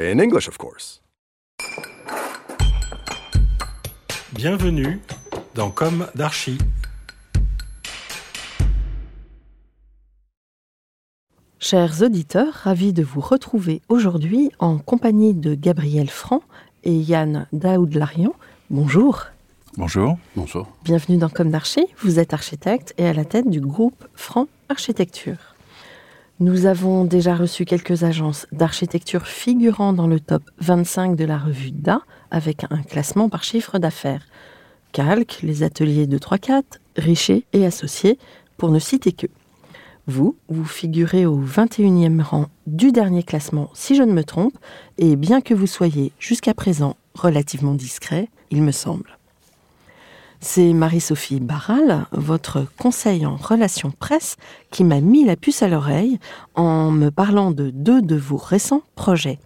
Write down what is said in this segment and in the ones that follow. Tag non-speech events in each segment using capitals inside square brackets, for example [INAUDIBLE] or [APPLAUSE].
In English, of course. Bienvenue dans Comme d'Archi. Chers auditeurs, ravis de vous retrouver aujourd'hui en compagnie de Gabriel Franc et Yann Daoud-Larian. Bonjour. Bonjour. Bonjour. Bienvenue dans Comme d'Archi. Vous êtes architecte et à la tête du groupe Franc Architecture. Nous avons déjà reçu quelques agences d'architecture figurant dans le top 25 de la revue DA avec un classement par chiffre d'affaires. Calque, les ateliers de 3-4, Richer et Associés, pour ne citer que. Vous, vous figurez au 21e rang du dernier classement, si je ne me trompe, et bien que vous soyez jusqu'à présent relativement discret, il me semble. C'est Marie-Sophie Barral, votre conseil en relations presse, qui m'a mis la puce à l'oreille en me parlant de deux de vos récents projets.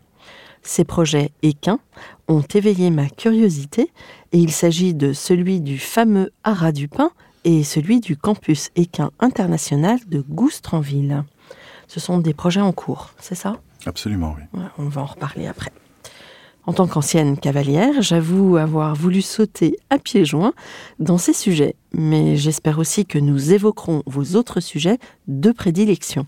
Ces projets équins ont éveillé ma curiosité et il s'agit de celui du fameux Haras du Pin et celui du campus équin international de Goustranville. Ce sont des projets en cours, c'est ça? Absolument, oui. Ouais, on va en reparler après. En tant qu'ancienne cavalière, j'avoue avoir voulu sauter à pieds joints dans ces sujets, mais j'espère aussi que nous évoquerons vos autres sujets de prédilection.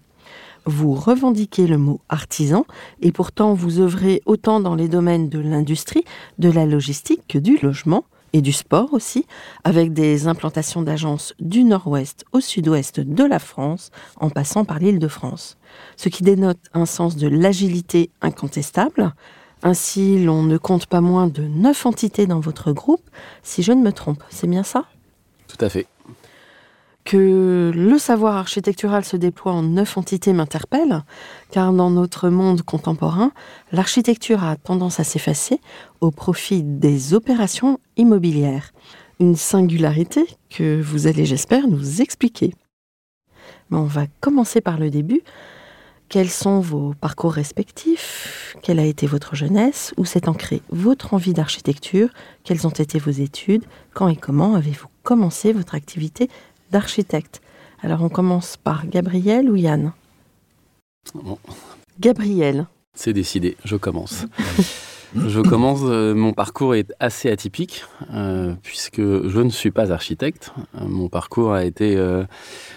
Vous revendiquez le mot artisan et pourtant vous œuvrez autant dans les domaines de l'industrie, de la logistique que du logement et du sport aussi, avec des implantations d'agences du nord-ouest au sud-ouest de la France, en passant par l'île de France. Ce qui dénote un sens de l'agilité incontestable. Ainsi, l'on ne compte pas moins de neuf entités dans votre groupe, si je ne me trompe. C'est bien ça? Tout à fait. que le savoir architectural se déploie en neuf entités m'interpelle, car dans notre monde contemporain, l'architecture a tendance à s'effacer au profit des opérations immobilières. Une singularité que vous allez, j'espère, nous expliquer. Mais on va commencer par le début. Quels sont vos parcours respectifs? Quelle a été votre jeunesse? Où s'est ancrée votre envie d'architecture? Quelles ont été vos études? Quand et comment avez-vous commencé votre activité d'architecte? Alors on commence par Gabriel ou Yann? Bon, Gabriel. c'est décidé, je commence. [LAUGHS] je commence, euh, mon parcours est assez atypique, euh, puisque je ne suis pas architecte. Euh, mon parcours a été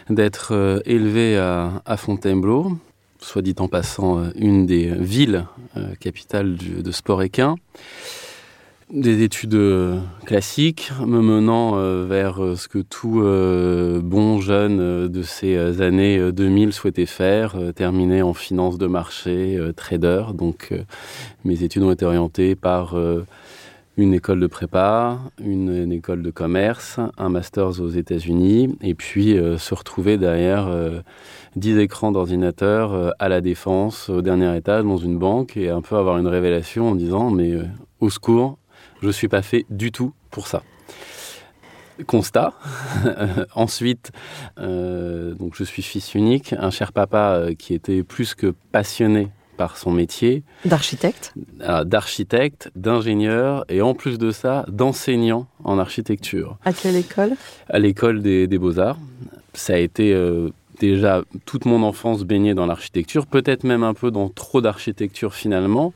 d'être élevé à, à Fontainebleau, soit dit en passant, euh, une des villes euh, capitales de sport équin. Des études euh, classiques me menant vers ce que tout bon jeune de ces années euh, 2000 souhaitait faire, terminer en finance de marché, trader. Donc mes études ont été orientées par une école de prépa, une, école de commerce, un master aux États-Unis, et puis euh, se retrouver derrière euh, 10 écrans d'ordinateur euh, à la défense, au dernier étage, dans une banque, et un peu avoir une révélation en disant mais euh, au secours, je suis pas fait du tout pour ça. Constat. [LAUGHS] Ensuite, donc je suis fils unique, un cher papa qui était plus que passionné par son métier, D'architecte. Euh, d'architecte, d'ingénieur et en plus de ça, d'enseignant en architecture. À quelle école? À l'école des, des beaux-arts. Ça a été euh, déjà toute mon enfance baignée dans l'architecture, peut-être même un peu dans trop d'architecture finalement,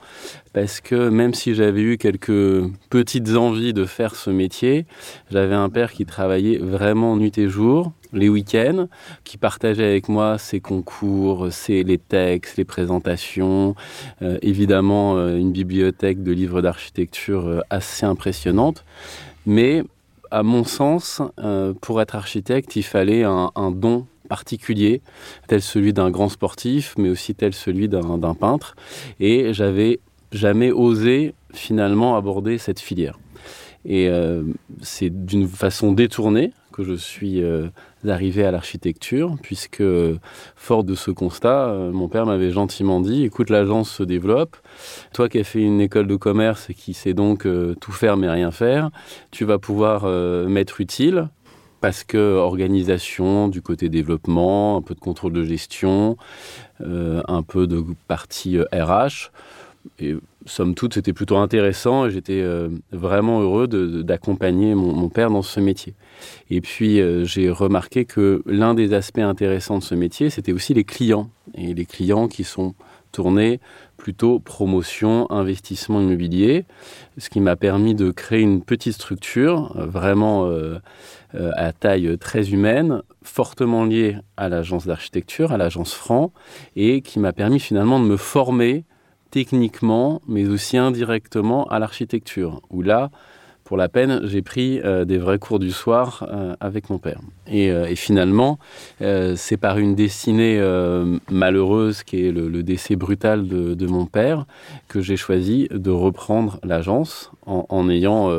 parce que même si j'avais eu quelques petites envies de faire ce métier, j'avais un père qui travaillait vraiment nuit et jour, les week-ends, qui partageait avec moi ses concours, ses, les textes, les présentations, euh, évidemment euh, une bibliothèque de livres d'architecture euh, assez impressionnante. Mais à mon sens, pour être architecte, il fallait un, un don particulier, tel celui d'un grand sportif, mais aussi tel celui d'un peintre. Et j'avais jamais osé finalement aborder cette filière. Et euh, c'est d'une façon détournée que je suis euh, arrivé à l'architecture, puisque fort de ce constat, euh, mon père m'avait gentiment dit, écoute, l'agence se développe, toi qui as fait une école de commerce et qui sais donc tout faire mais rien faire, tu vas pouvoir m'être utile, parce que organisation du côté développement, un peu de contrôle de gestion, un peu de partie RH, et somme toute, c'était plutôt intéressant et j'étais euh, vraiment heureux d'accompagner mon, père dans ce métier. Et puis, euh, j'ai remarqué que l'un des aspects intéressants de ce métier, c'était aussi les clients. Et les clients qui sont tournés plutôt promotion, investissement immobilier, ce qui m'a permis de créer une petite structure euh, vraiment à taille très humaine, fortement liée à l'agence d'architecture, à l'agence Franc, et qui m'a permis finalement de me former techniquement, mais aussi indirectement à l'architecture, où là, pour la peine, j'ai pris euh, des vrais cours du soir euh, avec mon père. Et, euh, finalement, c'est par une destinée malheureuse, qui est le, décès brutal de, mon père, que j'ai choisi de reprendre l'agence en, ayant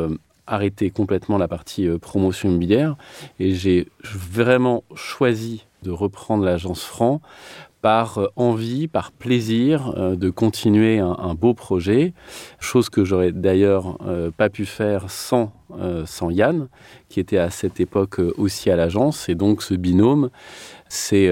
arrêté complètement la partie promotion immobilière. Et j'ai vraiment choisi de reprendre l'agence Franc par euh, envie, par plaisir euh, de continuer un, beau projet, chose que j'aurais d'ailleurs euh, pas pu faire sans, sans Yann, qui était à cette époque aussi à l'agence. Et donc ce binôme, c'est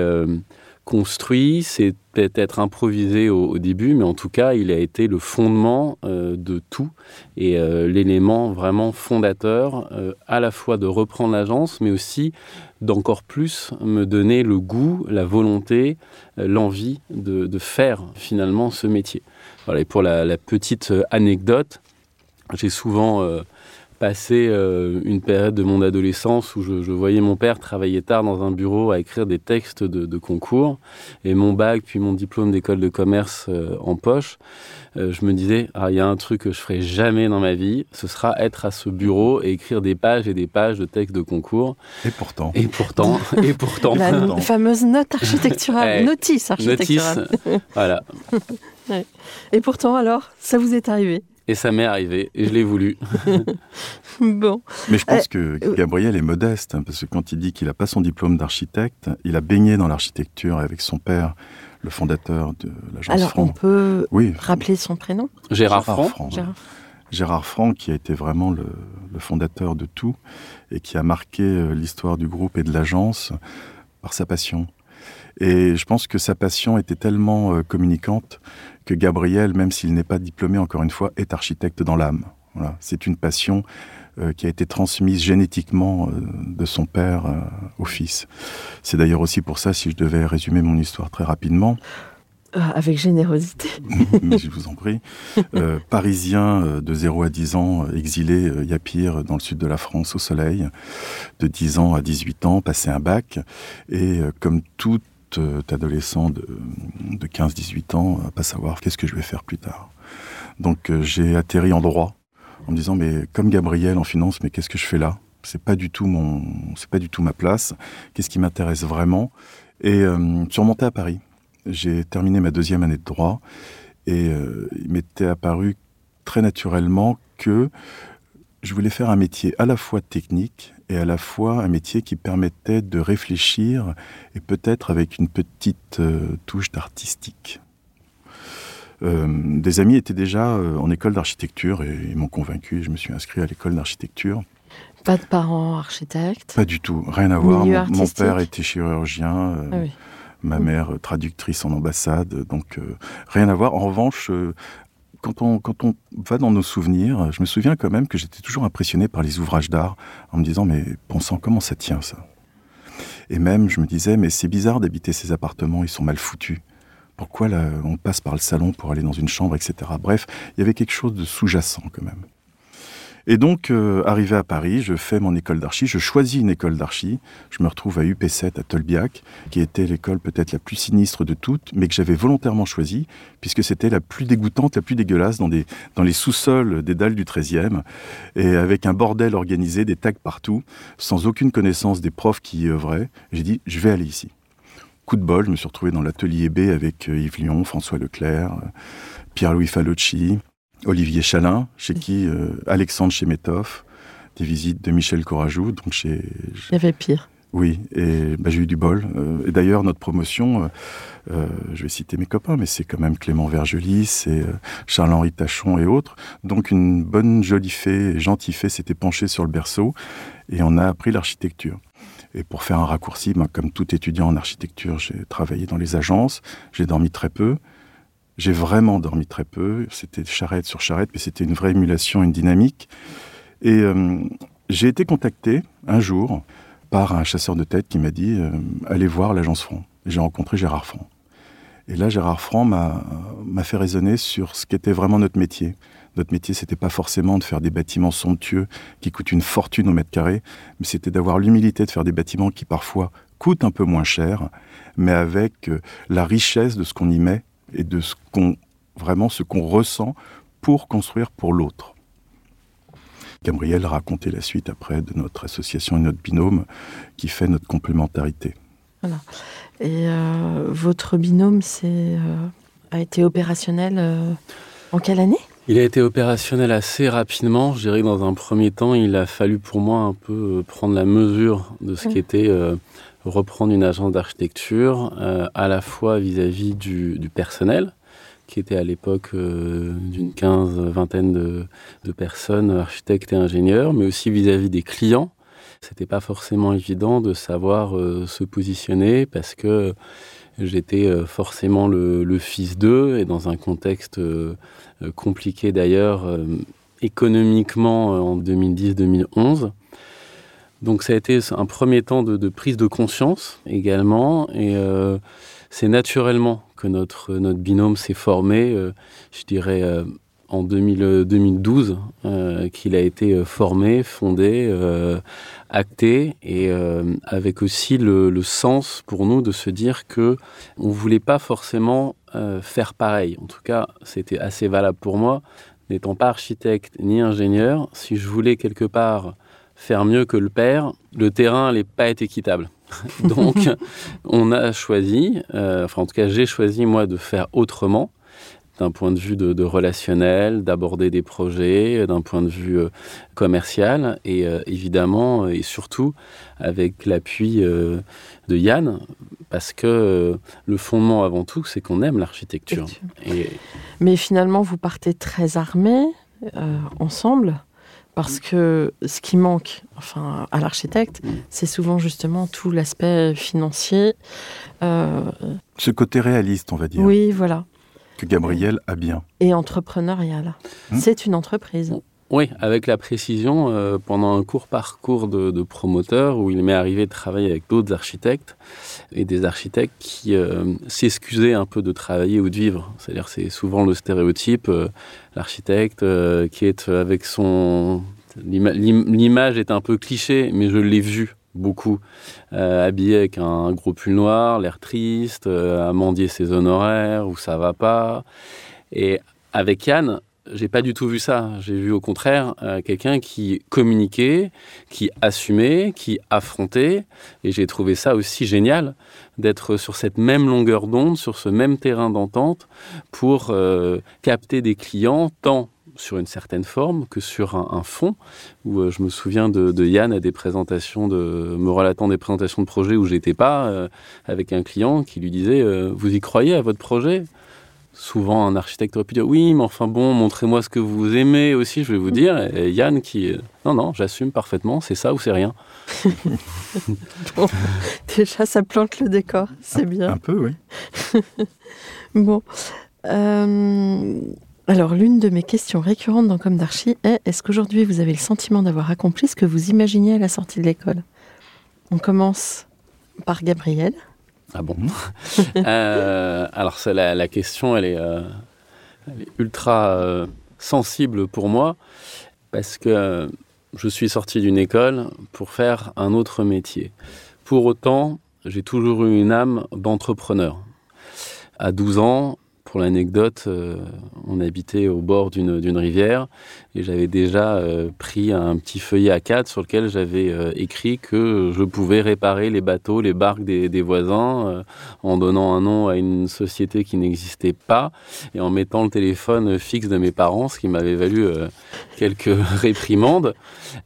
construit, c'est peut-être improvisé au, début, mais en tout cas, il a été le fondement euh, de tout et euh, l'élément vraiment fondateur euh, à la fois de reprendre l'agence, mais aussi d'encore plus me donner le goût, la volonté, l'envie de, faire finalement ce métier. Voilà, et pour la, la petite anecdote, j'ai souvent passé euh, une période de mon adolescence où je, voyais mon père travailler tard dans un bureau à écrire des textes de, concours et mon bac puis mon diplôme d'école de commerce euh, en poche. Euh, je me disais, ah, il y a un truc que je ferai jamais dans ma vie, ce sera être à ce bureau et écrire des pages et des pages de textes de concours. Et pourtant. Et pourtant. [LAUGHS] et pourtant. La fameuse note architecturale, [LAUGHS] notice architecturale. Notice, voilà. [LAUGHS] Et pourtant, alors, ça vous est arrivé et ça m'est arrivé, et je l'ai voulu. [LAUGHS] bon. Mais je pense euh, que Gabriel est modeste, hein, parce que quand il dit qu'il n'a pas son diplôme d'architecte, il a baigné dans l'architecture avec son père, le fondateur de l'agence Alors, on peut oui. rappeler son prénom? Gérard, Franck. Gérard. Franck, qui a été vraiment le, fondateur de tout, et qui a marqué euh, l'histoire du groupe et de l'agence par sa passion. Et je pense que sa passion était tellement euh, communicante que Gabriel, même s'il n'est pas diplômé, encore une fois, est architecte dans l'âme. Voilà. C'est une passion euh, qui a été transmise génétiquement euh, de son père euh, au fils. C'est d'ailleurs aussi pour ça, si je devais résumer mon histoire très rapidement, avec générosité. [LAUGHS] Mais je vous en prie. parisien de 0 à 10 ans, exilé Yapir dans le sud de la France au soleil, de 10 ans à 18 ans, passé un bac. Et comme tout euh, adolescent de, 15-18 ans à pas savoir qu'est-ce que je vais faire plus tard. Donc euh, j'ai atterri en droit en me disant mais comme Gabriel en finance, mais qu'est-ce que je fais là? C'est pas du tout mon, c'est pas du tout ma place. Qu'est-ce qui m'intéresse vraiment? Et euh, je suis remonté à Paris. J'ai terminé ma deuxième année de droit et il m'était apparu très naturellement que je voulais faire un métier à la fois technique et à la fois un métier qui permettait de réfléchir et peut-être avec une petite euh, touche d'artistique. Euh, des amis étaient déjà euh, en école d'architecture et ils m'ont convaincu je me suis inscrit à l'école d'architecture. Pas de parents architectes Pas du tout, rien à voir. Mon, père était chirurgien, ah ma mère traductrice en ambassade, donc rien à voir. En revanche, quand on, va dans nos souvenirs, je me souviens quand même que j'étais toujours impressionné par les ouvrages d'art en me disant mais bon sang, comment ça tient ça? Et même, je me disais, mais c'est bizarre d'habiter ces appartements, ils sont mal foutus. Pourquoi là, on passe par le salon pour aller dans une chambre, etc. Bref, il y avait quelque chose de sous-jacent quand même. Et donc, euh, arrivé à Paris, je fais mon école d'archi, je choisis une école d'archi, je me retrouve à UP7 à Tolbiac, qui était l'école peut-être la plus sinistre de toutes, mais que j'avais volontairement choisie, puisque c'était la plus dégoûtante, la plus dégueulasse dans, des, dans les sous-sols des dalles du 13e, et avec un bordel organisé, des tags partout, sans aucune connaissance des profs qui y œuvraient. J'ai dit, je vais aller ici. Coup de bol, je me suis retrouvé dans l'atelier B avec euh, Yves Lyon, François Leclerc, euh, Pierre-Louis Falocci, Olivier Chalin, chez qui euh, Alexandre Chemetov, des visites de Michel Corajou. Donc chez, Il y avait pire. Oui, et bah, j'ai eu du bol. Euh, et d'ailleurs, notre promotion, euh, je vais citer mes copains, mais c'est quand même Clément Vergelis, c'est Charles-Henri Tachon et autres. Donc une bonne jolie fée, gentille fée s'était penchée sur le berceau et on a appris l'architecture. Et pour faire un raccourci, bah, comme tout étudiant en architecture, j'ai travaillé dans les agences, j'ai dormi très peu. J'ai vraiment dormi très peu. C'était charrette sur charrette, mais c'était une vraie émulation, une dynamique. Et euh, j'ai été contacté un jour par un chasseur de tête qui m'a dit euh, allez voir l'agence Franc. J'ai rencontré Gérard Franc. Et là, Gérard Franc m'a fait raisonner sur ce qu'était vraiment notre métier. Notre métier, c'était pas forcément de faire des bâtiments somptueux qui coûtent une fortune au mètre carré, mais c'était d'avoir l'humilité de faire des bâtiments qui parfois coûtent un peu moins cher, mais avec euh, la richesse de ce qu'on y met et de ce qu'on vraiment ce qu'on ressent pour construire pour l'autre. Gabriel racontait la suite après de notre association et notre binôme qui fait notre complémentarité. Voilà. Et euh, votre binôme euh, a été opérationnel euh, en quelle année? Il a été opérationnel assez rapidement. Je dirais que dans un premier temps, il a fallu pour moi un peu euh, prendre la mesure de ce qu'était euh, reprendre une agence d'architecture, euh, à la fois vis-à-vis du, du personnel, qui était à l'époque euh, d'une quinze, vingtaine de, de, personnes, architectes et ingénieurs, mais aussi vis-à-vis des clients. C'était pas forcément évident de savoir se positionner parce que j'étais euh, forcément le, fils d'eux et dans un contexte euh, compliqué d'ailleurs économiquement en 2010-2011. Donc ça a été un premier temps de, prise de conscience également et euh, c'est naturellement que notre, binôme s'est formé, euh, je dirais euh, en 2000, 2012, euh, qu'il a été formé, fondé, euh, acté et euh, avec aussi le, le, sens pour nous de se dire que on voulait pas forcément euh, faire pareil. En tout cas, c'était assez valable pour moi, n'étant pas architecte ni ingénieur, si je voulais quelque part faire mieux que le père, le terrain n'allait pas être équitable. [LAUGHS] Donc, on a choisi, euh, enfin en tout cas j'ai choisi moi de faire autrement, d'un point de vue de, de relationnel, d'aborder des projets, d'un point de vue euh, commercial, et euh, évidemment, et surtout avec l'appui euh, de Yann, parce que euh, le fondement avant tout, c'est qu'on aime l'architecture. Et... Mais finalement, vous partez très armés euh, ensemble parce que ce qui manque enfin, à l'architecte, c'est souvent justement tout l'aspect financier. Euh... Ce côté réaliste, on va dire. Oui, voilà. Que Gabriel a bien. Et entrepreneurial. Hum. C'est une entreprise. Oui, avec la précision, euh, pendant un court parcours de, de, promoteur où il m'est arrivé de travailler avec d'autres architectes et des architectes qui euh, s'excusaient un peu de travailler ou de vivre. C'est-à-dire c'est souvent le stéréotype, euh, l'architecte euh, qui est avec son... L'image est un peu cliché, mais je l'ai vu beaucoup, euh, habillé avec un gros pull noir, l'air triste, euh, à mendier ses honoraires, où ça va pas. Et avec Yann, j'ai pas du tout vu ça. J'ai vu au contraire euh, quelqu'un qui communiquait, qui assumait, qui affrontait. Et j'ai trouvé ça aussi génial d'être sur cette même longueur d'onde, sur ce même terrain d'entente pour euh, capter des clients tant sur une certaine forme que sur un, un fond où euh, je me souviens de, de, Yann à des présentations de me relatant des présentations de projets où j'étais pas euh, avec un client qui lui disait euh, vous y croyez à votre projet? Souvent un architecte aurait pu dire oui mais enfin bon montrez-moi ce que vous aimez aussi je vais vous dire et Yann qui non non j'assume parfaitement c'est ça ou c'est rien. [LAUGHS] Bon, déjà ça plante le décor c'est bien. un peu oui. [LAUGHS] Bon euh... Alors, l'une de mes questions récurrentes dans Comme d'Archi est est-ce qu'aujourd'hui vous avez le sentiment d'avoir accompli ce que vous imaginiez à la sortie de l'école? On commence par Gabriel. Ah bon? [LAUGHS] Euh, Alors la, question, elle est, euh, ultra euh, sensible pour moi parce que je suis sorti d'une école pour faire un autre métier. Pour autant, j'ai toujours eu une âme d'entrepreneur. À 12 ans, pour l'anecdote, euh, on habitait au bord d'une rivière et j'avais déjà euh, pris un petit feuillet A4 sur lequel j'avais euh, écrit que je pouvais réparer les bateaux, les barques des, des voisins en donnant un nom à une société qui n'existait pas et en mettant le téléphone fixe de mes parents, ce qui m'avait valu quelques [LAUGHS] réprimandes.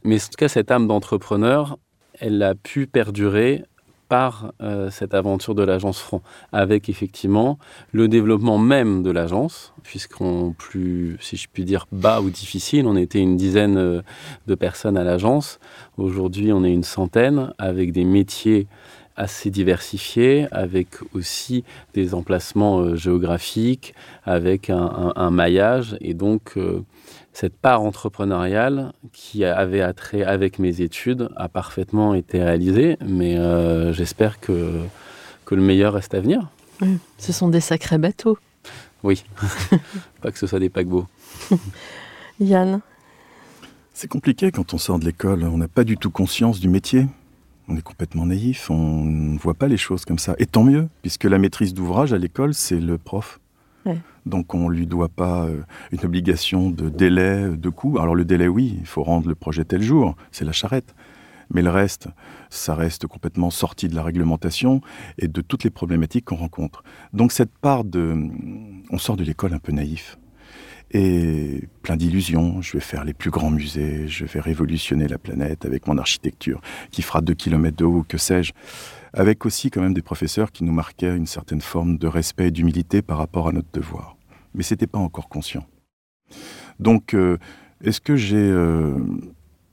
Mais en tout cas, cette âme d'entrepreneur, elle a pu perdurer par euh, cette aventure de l'agence Franc, avec effectivement le développement même de l'agence, puisqu'on plus, si je puis dire, bas ou difficile, on était une dizaine euh, de personnes à l'agence. Aujourd'hui, on est une centaine, avec des métiers assez diversifiés, avec aussi des emplacements euh, géographiques, avec un, maillage, et donc cette part entrepreneuriale qui avait attrait avec mes études a parfaitement été réalisée, mais euh, j'espère que, que le meilleur reste à venir. ce sont des sacrés bateaux. Oui, [LAUGHS] pas que ce soit des paquebots. [LAUGHS] Yann C'est compliqué quand on sort de l'école, on n'a pas du tout conscience du métier. On est complètement naïf, on ne voit pas les choses comme ça. Et tant mieux, puisque la maîtrise d'ouvrage à l'école, c'est le prof. Donc on ne lui doit pas euh, une obligation de délai, de coût. Alors le délai, oui, il faut rendre le projet tel jour, c'est la charrette. Mais le reste, ça reste complètement sorti de la réglementation et de toutes les problématiques qu'on rencontre. Donc cette part de... On sort de l'école un peu naïf et plein d'illusions. Je vais faire les plus grands musées, je vais révolutionner la planète avec mon architecture qui fera deux kilomètres de haut, que sais-je avec aussi quand même des professeurs qui nous marquaient une certaine forme de respect et d'humilité par rapport à notre devoir. Mais ce n'était pas encore conscient. Donc, euh, est-ce que j'ai euh,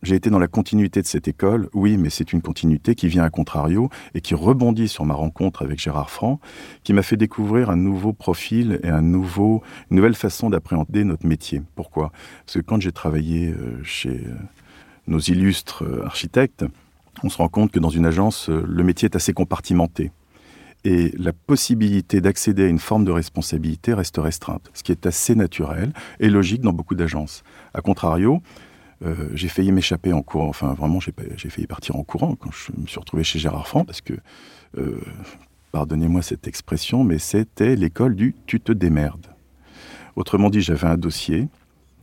j'ai été dans la continuité de cette école Oui, mais c'est une continuité qui vient à contrario et qui rebondit sur ma rencontre avec Gérard Franc, qui m'a fait découvrir un nouveau profil et un nouveau, une nouvelle façon d'appréhender notre métier. Pourquoi? Parce que quand j'ai travaillé euh, chez nos illustres architectes, on se rend compte que dans une agence, euh, le métier est assez compartimenté. Et la possibilité d'accéder à une forme de responsabilité reste restreinte, ce qui est assez naturel et logique dans beaucoup d'agences. A contrario, euh, j'ai failli m'échapper en courant, enfin vraiment j'ai failli partir en courant quand je me suis retrouvé chez Gérard Franc parce que, euh, pardonnez-moi cette expression, mais c'était l'école du tu te démerdes. Autrement dit, j'avais un dossier,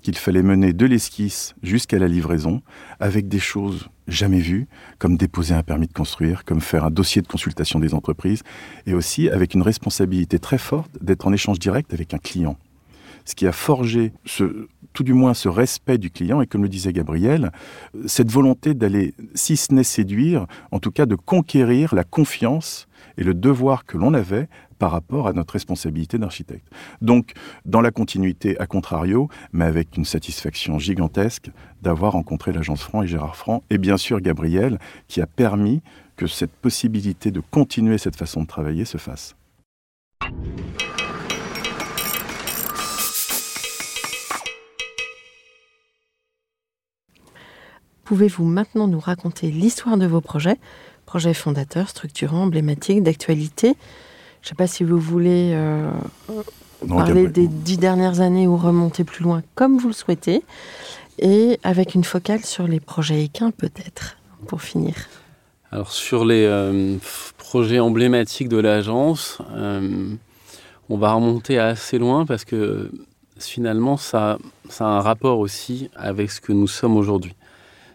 qu'il fallait mener de l'esquisse jusqu'à la livraison, avec des choses jamais vues, comme déposer un permis de construire, comme faire un dossier de consultation des entreprises, et aussi avec une responsabilité très forte d'être en échange direct avec un client. Ce qui a forgé ce, tout du moins ce respect du client, et comme le disait Gabriel, cette volonté d'aller, si ce n'est séduire, en tout cas de conquérir la confiance et le devoir que l'on avait par rapport à notre responsabilité d'architecte. Donc, dans la continuité, à contrario, mais avec une satisfaction gigantesque d'avoir rencontré l'agence Franc et Gérard Franc, et bien sûr Gabriel, qui a permis que cette possibilité de continuer cette façon de travailler se fasse. Pouvez-vous maintenant nous raconter l'histoire de vos projets, projets fondateurs, structurants, emblématiques, d'actualité je ne sais pas si vous voulez euh, parler des dix dernières années ou remonter plus loin comme vous le souhaitez, et avec une focale sur les projets équins peut-être, pour finir. Alors sur les euh, projets emblématiques de l'agence, euh, on va remonter assez loin parce que finalement ça, ça a un rapport aussi avec ce que nous sommes aujourd'hui.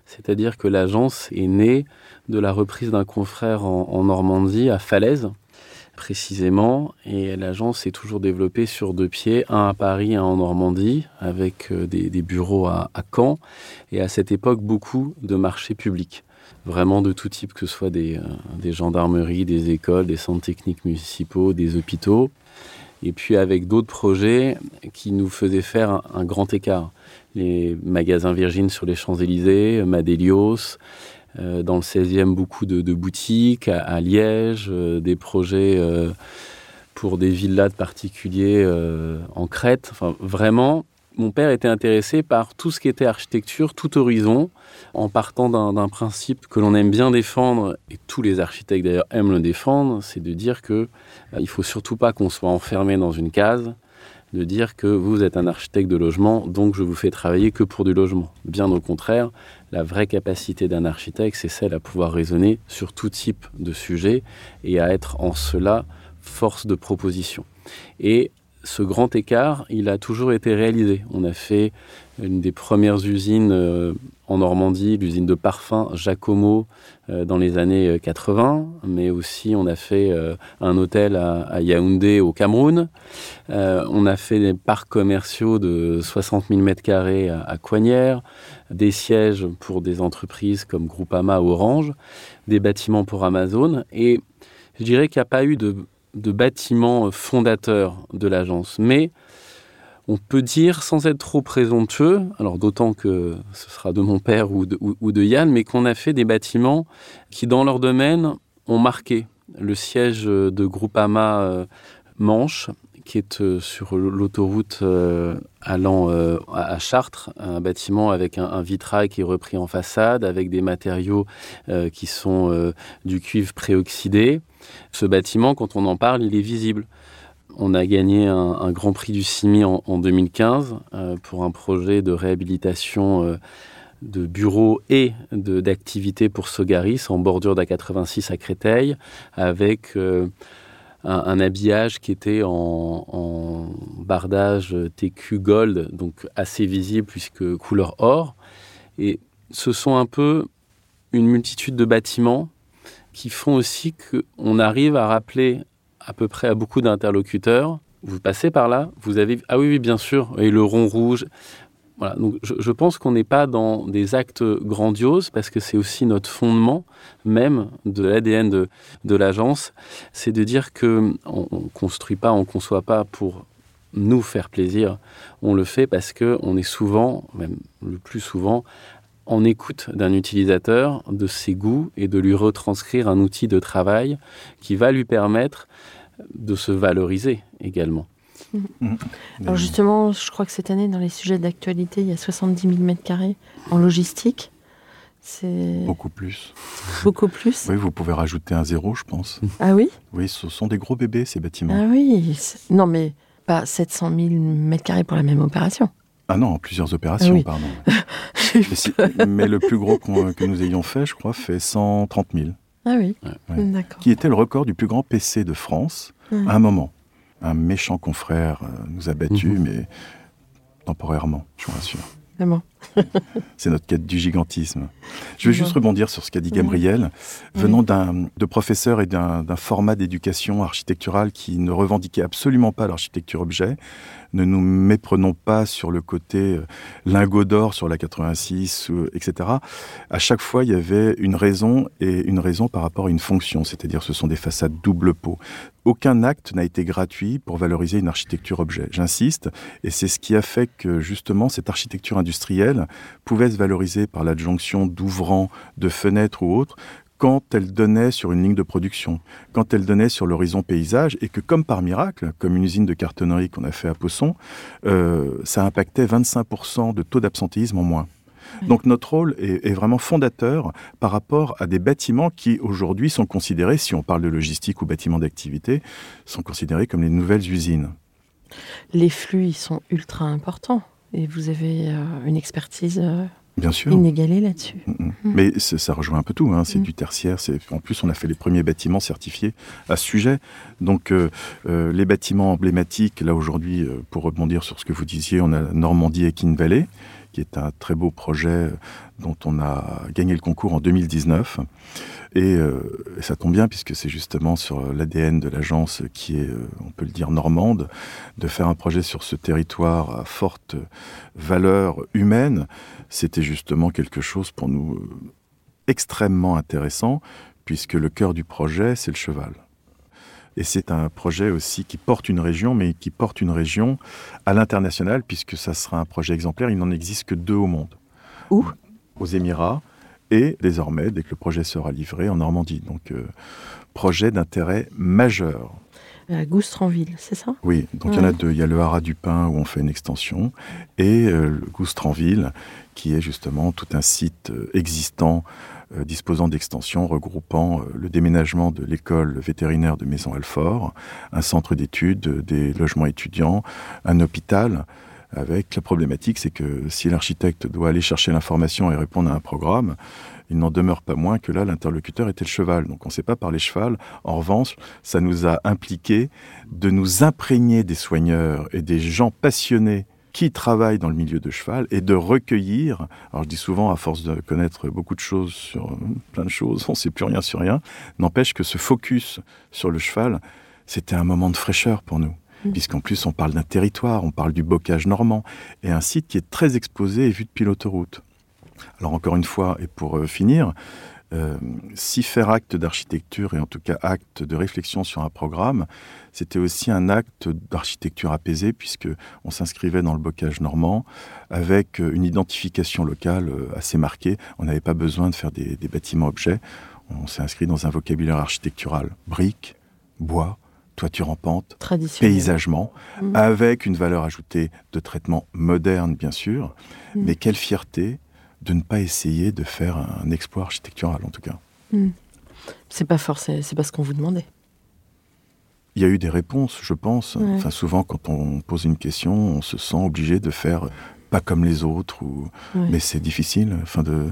C'est-à-dire que l'agence est née de la reprise d'un confrère en Normandie, à Falaise, précisément. Et l'agence s'est toujours développée sur deux pieds, un à Paris, un en Normandie, avec euh, des, bureaux à, Caen. Et à cette époque, beaucoup de marchés publics. Vraiment de tout type, que ce soit euh, des gendarmeries, des écoles, des centres techniques municipaux, des hôpitaux. Et puis avec d'autres projets qui nous faisaient faire un, grand écart. Les magasins Virgin sur les Champs-Élysées, Madelios, euh, dans le 16e, beaucoup de, boutiques, à, Liège, euh, des projets euh, pour des villas de particuliers en Crète. Enfin, vraiment, mon père était intéressé par tout ce qui était architecture, tout horizon, en partant d'un principe que l'on aime bien défendre, et tous les architectes d'ailleurs aiment le défendre, c'est de dire que il faut surtout pas qu'on soit enfermé dans une case, de dire que vous êtes un architecte de logement, donc je vous fais travailler que pour du logement. Bien au contraire, la vraie capacité d'un architecte, c'est celle à pouvoir raisonner sur tout type de sujet et à être en cela force de proposition. Ce grand écart, il a toujours été réalisé. On a fait une des premières usines euh, en Normandie, l'usine de parfum Jacomo euh, dans les années 80, mais aussi on a fait euh, un hôtel à, Yaoundé au Cameroun. on a fait des parcs commerciaux de 60 000 m2 à, à des sièges pour des entreprises comme Groupama ou Orange, des bâtiments pour Amazon. Et je dirais qu'il n'y a pas eu de de bâtiment fondateur de l'agence. Mais on peut dire, sans être trop présomptueux, alors d'autant que ce sera de mon père ou de, Yann, mais qu'on a fait des bâtiments qui, dans leur domaine, ont marqué. Le siège de Groupama euh, Manche, qui est euh, sur l'autoroute euh, allant à Chartres, un bâtiment avec un, vitrail qui est repris en façade, avec des matériaux qui sont du cuivre préoxydé. Ce bâtiment, quand on en parle, il est visible. On a gagné un, grand prix du CIMI en, 2015 euh, pour un projet de réhabilitation euh, de bureaux et d'activités pour Sogaris en bordure d'A86 à Créteil, avec euh, un, habillage qui était en, en, bardage TQ Gold, donc assez visible puisque couleur or. Et ce sont un peu une multitude de bâtiments qui font aussi qu'on arrive à rappeler à peu près à beaucoup d'interlocuteurs, vous passez par là, vous avez... Ah oui, oui, bien sûr, et le rond rouge. Voilà, donc je, pense qu'on n'est pas dans des actes grandioses parce que c'est aussi notre fondement même de l'ADN de, de l'agence, c'est de dire que on, construit pas, on conçoit pas pour nous faire plaisir, on le fait parce que on est souvent, même le plus souvent, en écoute d'un utilisateur, de ses goûts et de lui retranscrire un outil de travail qui va lui permettre de se valoriser également. Mhm. Alors justement, je crois que cette année, dans les sujets d'actualité, il y a 70 000 m2 en logistique. C'est beaucoup plus. Beaucoup plus. Oui, vous pouvez rajouter un zéro, je pense. Ah oui? Oui, ce sont des gros bébés, ces bâtiments. Ah oui. Non, mais pas 700 000 m2 pour la même opération. Ah non, plusieurs opérations, ah pardon. [LAUGHS] mais, le plus gros que nous ayons fait, je crois, fait 130 000. Ah oui, d'accord. Qui était le record du plus grand PC de France à un moment. Un méchant confrère euh, nous a battus, mhm. mais temporairement, je vous rassure. [LAUGHS] C'est notre quête du gigantisme. Je vais juste rebondir sur ce qu'a dit Gabriel. Venant d'un de professeur et d'un format d'éducation architecturale qui ne revendiquait absolument pas l'architecture objet, ne nous méprenons pas sur le côté euh, lingot d'or sur la 86, etc. À chaque fois, il y avait une raison et une raison par rapport à une fonction, c'est-à-dire ce sont des façades double pot. Aucun acte n'a été gratuit pour valoriser une architecture objet. J'insiste, et c'est ce qui a fait que justement cette architecture industrielle pouvait se valoriser par l'adjonction d'ouvrants, de fenêtres ou autres, quand elle donnait sur une ligne de production, quand elle donnait sur l'horizon paysage, et que comme par miracle, comme une usine de cartonnerie qu'on a fait à Posson, euh, ça impactait 25% de taux d'absentéisme en moins. Donc notre rôle est, vraiment fondateur par rapport à des bâtiments qui aujourd'hui sont considérés, si on parle de logistique ou bâtiments d'activité, sont considérés comme les nouvelles usines. Les flux, ils sont ultra importants et vous avez euh, une expertise euh, Bien sûr. Inégalé là-dessus. Mm, mm. Mm. Mais ça rejoint un peu tout. Hein. C'est du tertiaire. En plus, on a fait les premiers bâtiments certifiés à ce sujet. Donc, euh, euh, les bâtiments emblématiques, là aujourd'hui, euh, pour rebondir sur ce que vous disiez, on a Normandie et King Valley, qui est un très beau projet dont on a gagné le concours en 2019. Et, ça tombe bien puisque c'est justement sur l'ADN de l'agence qui est, on peut le dire, normande, de faire un projet sur ce territoire à forte valeur humaine c'était justement quelque chose pour nous euh, extrêmement intéressant, puisque le cœur du projet, c'est le cheval. Et c'est un projet aussi qui porte une région, mais qui porte une région à l'international, puisque ça sera un projet exemplaire. Il n'en existe que deux au monde. Où? Aux Émirats et désormais, dès que le projet sera livré, en Normandie. Donc, euh, projet d'intérêt majeur. À Goustranville, c'est ça? Oui, donc il y en a deux. Il y a le Haras du Pin où on fait une extension et euh, le Goustranville qui est justement tout un site euh, existant euh, disposant d'extensions regroupant le déménagement de l'école vétérinaire de Maison-Alfort, un centre d'études, des logements étudiants, un hôpital avec la problématique, c'est que si l'architecte doit aller chercher l'information et répondre à un programme, il n'en demeure pas moins que là, l'interlocuteur était le cheval. Donc on ne sait pas parler cheval. En revanche, ça nous a impliqué de nous imprégner des soigneurs et des gens passionnés qui travaillent dans le milieu de cheval et de recueillir, alors je dis souvent à force de connaître beaucoup de choses sur euh, plein de choses, [LAUGHS] on ne sait plus rien sur rien, n'empêche que ce focus sur le cheval, c'était un moment de fraîcheur pour nous. Mm. puisqu'en plus on parle d'un territoire, on parle du bocage normand, et un site qui est très exposé et vu depuis l'autoroute. Alors encore une fois, et pour euh, finir, euh, si faire acte d'architecture et en tout cas acte de réflexion sur un programme, c'était aussi un acte d'architecture apaisée puisque on s'inscrivait dans le bocage normand avec euh, une identification locale assez marquée. On n'avait pas besoin de faire des, des bâtiments objets. On s'est inscrit dans un vocabulaire architectural briques, bois, toiture en pente, paysagement, mm. avec une valeur ajoutée de traitement moderne, bien sûr. Mm. Mais quelle fierté de ne pas essayer de faire un exploit architectural, en tout cas. Mm. C'est pas forcément, c'est pas ce qu'on vous demandait. Il y a eu des réponses, je pense. Enfin, souvent, quand on pose une question, on se sent obligé de faire pas comme les autres. Ou... Mais c'est difficile. Enfin, de...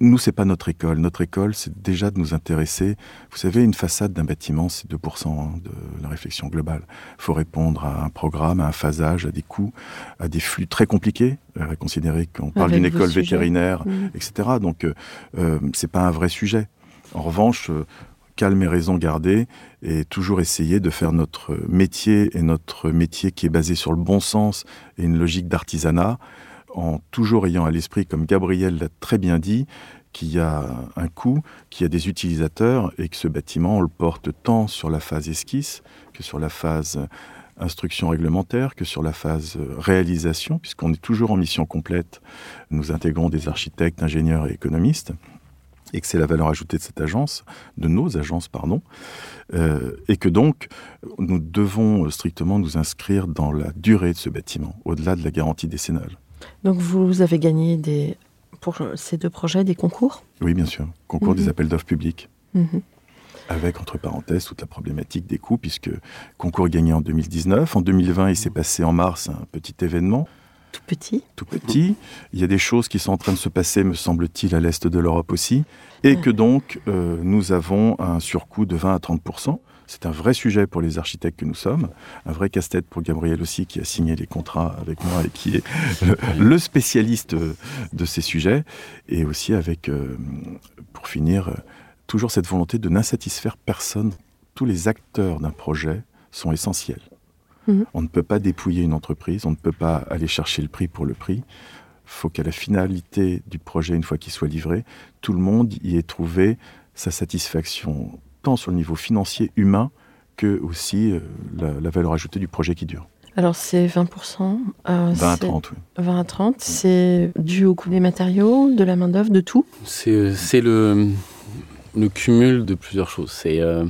Nous, c'est pas notre école. Notre école, c'est déjà de nous intéresser. Vous savez, une façade d'un bâtiment, c'est 2% hein, de la réflexion globale. Il faut répondre à un programme, à un phasage, à des coûts, à des flux très compliqués. Euh, considérer qu'on parle d'une école vétérinaire, mmh. etc. Donc, euh, euh, c'est pas un vrai sujet. En revanche, euh, calme et raison garder et toujours essayer de faire notre métier et notre métier qui est basé sur le bon sens et une logique d'artisanat en toujours ayant à l'esprit, comme Gabriel l'a très bien dit, qu'il y a un coût, qu'il y a des utilisateurs et que ce bâtiment, on le porte tant sur la phase esquisse que sur la phase instruction réglementaire que sur la phase réalisation, puisqu'on est toujours en mission complète. Nous intégrons des architectes, ingénieurs et économistes et que c'est la valeur ajoutée de cette agence, de nos agences, pardon, euh, et que donc nous devons strictement nous inscrire dans la durée de ce bâtiment, au-delà de la garantie décennale. Donc vous avez gagné des, pour ces deux projets des concours? Oui, bien sûr, concours des mhm. appels d'offres publics. Mhm. Avec, entre parenthèses, toute la problématique des coûts, puisque concours gagné en 2019. En 2020, il s'est passé en mars un petit événement tout petit. Tout petit. Il y a des choses qui sont en train de se passer, me semble-t-il, à l'est de l'Europe aussi. Et que donc, euh, nous avons un surcoût de 20 à 30% c'est un vrai sujet pour les architectes que nous sommes, un vrai casse-tête pour Gabriel aussi, qui a signé les contrats avec moi et qui est le, spécialiste de ces sujets. Et aussi avec, euh, pour finir, toujours cette volonté de n'insatisfaire personne. Tous les acteurs d'un projet sont essentiels. Mhm. On ne peut pas dépouiller une entreprise, on ne peut pas aller chercher le prix pour le prix. Il faut qu'à la finalité du projet, une fois qu'il soit livré, tout le monde y ait trouvé sa satisfaction, tant sur le niveau financier, humain, que aussi euh, la, valeur ajoutée du projet qui dure. Alors c'est 20%. 20 à 30, oui. 20 à 30, c'est dû au coût des matériaux, de la main-d'œuvre, de tout? C'est le, le cumul de plusieurs choses. C'est. Euh,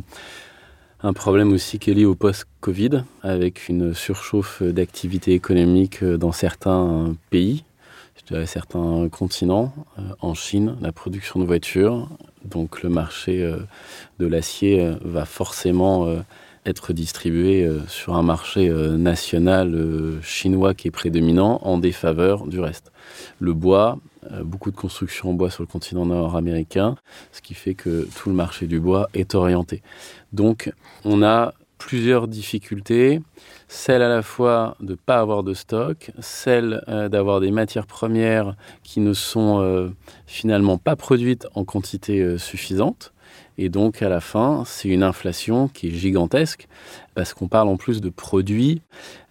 un problème aussi qui est lié au post-Covid, avec une surchauffe d'activité économique dans certains pays, certains continents. Euh, en Chine, la production de voitures, donc le marché euh, de l'acier euh, va forcément être distribué sur un marché national chinois qui est prédominant en défaveur du reste. Le bois, beaucoup de construction en bois sur le continent nord-américain, ce qui fait que tout le marché du bois est orienté. Donc, on a plusieurs difficultés. Celle à la fois de ne pas avoir de stock, celle euh, d'avoir des matières premières qui ne sont euh, finalement pas produites en quantité euh, suffisante. Et donc à la fin, c'est une inflation qui est gigantesque parce qu'on parle en plus de produits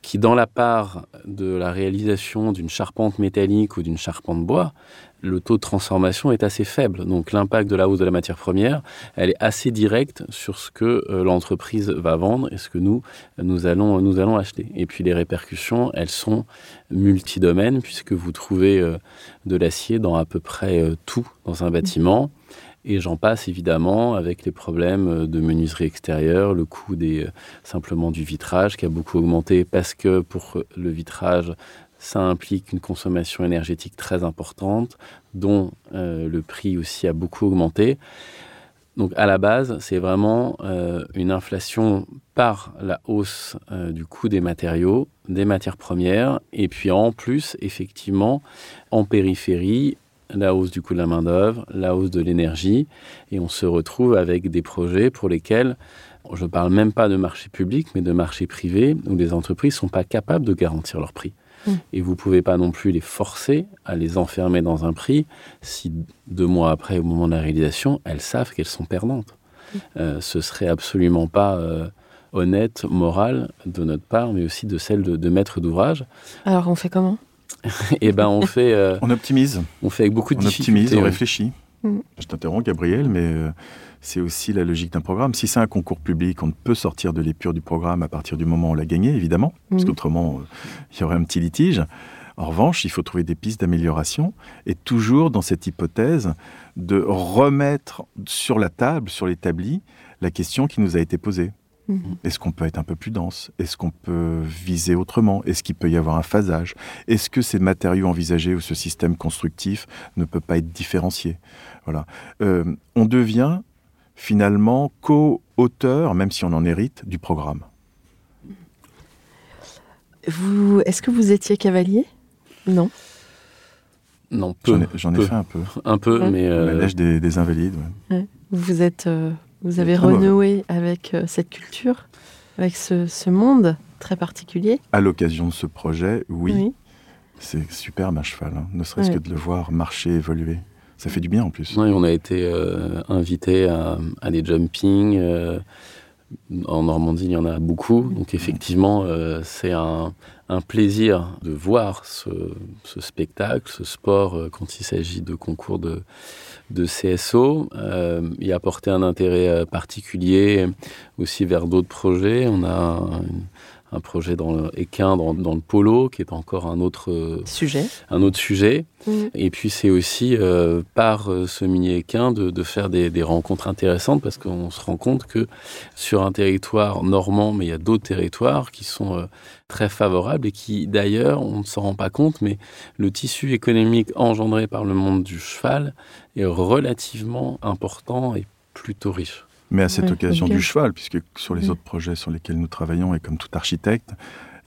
qui, dans la part de la réalisation d'une charpente métallique ou d'une charpente bois, le taux de transformation est assez faible. Donc l'impact de la hausse de la matière première, elle est assez directe sur ce que euh, l'entreprise va vendre et ce que nous, nous allons, nous allons acheter. Et puis les répercussions, elles sont multidomaines puisque vous trouvez euh, de l'acier dans à peu près euh, tout dans un bâtiment Et j'en passe évidemment avec les problèmes de menuiserie extérieure, le coût des, simplement du vitrage qui a beaucoup augmenté parce que pour le vitrage, ça implique une consommation énergétique très importante, dont euh, le prix aussi a beaucoup augmenté. Donc à la base, c'est vraiment euh, une inflation par la hausse euh, du coût des matériaux, des matières premières, et puis en plus, effectivement, en périphérie, la hausse du coût de la main-d'œuvre, la hausse de l'énergie, et on se retrouve avec des projets pour lesquels je ne parle même pas de marché public, mais de marché privé, où les entreprises ne sont pas capables de garantir leur prix. Mm. Et vous ne pouvez pas non plus les forcer à les enfermer dans un prix si deux mois après, au moment de la réalisation, elles savent qu'elles sont perdantes. Mm. Euh, ce serait absolument pas euh, honnête, moral de notre part, mais aussi de celle de, maître d'ouvrage. Alors on fait comment? [LAUGHS] Eh ben on fait. Euh, on optimise. On fait avec beaucoup de on difficultés. On optimise, on réfléchit. Mm. Je t'interromps, Gabriel, mais c'est aussi la logique d'un programme. Si c'est un concours public, on ne peut sortir de l'épure du programme à partir du moment où on l'a gagné, évidemment, parce mhm. qu'autrement, euh, il y aurait un petit litige. En revanche, il faut trouver des pistes d'amélioration et toujours dans cette hypothèse de remettre sur la table, sur l'établi, la question qui nous a été posée. Mhm. Est-ce qu'on peut être un peu plus dense? Est-ce qu'on peut viser autrement? Est-ce qu'il peut y avoir un phasage? Est-ce que ces matériaux envisagés ou ce système constructif ne peut pas être différencié? Voilà. Euh, on devient finalement co-auteur, même si on en hérite, du programme. Vous, est-ce que vous étiez cavalier? Non? Non, peu. J'en ai, fait un peu. Un peu, mais. Euh... des, invalides. Vous êtes, euh, vous avez renoué avec euh, cette culture, avec ce, monde très particulier? À l'occasion de ce projet, oui. C'est superbe un cheval, hein. ne serait-ce que de le voir marcher, évoluer. Ça fait du bien en plus. Oui, on a été euh, invité à, des jumping. Euh, en Normandie, il y en a beaucoup. Donc effectivement, euh, c'est un, plaisir de voir ce, spectacle, ce sport, quand il s'agit de concours de, de CSO. y apporter un intérêt particulier aussi vers d'autres projets. On a un projet dans le équin, dans, le polo, qui est encore un autre sujet. Un autre sujet. Mmh. Et puis c'est aussi euh, par euh, ce mini équin de, faire des, rencontres intéressantes parce qu'on se rend compte que sur un territoire normand, mais il y a d'autres territoires qui sont euh, très favorables et qui d'ailleurs, on ne s'en rend pas compte, mais le tissu économique engendré par le monde du cheval est relativement important et plutôt riche. Mais à cette occasion du cheval, puisque sur les autres projets sur lesquels nous travaillons, et comme tout architecte,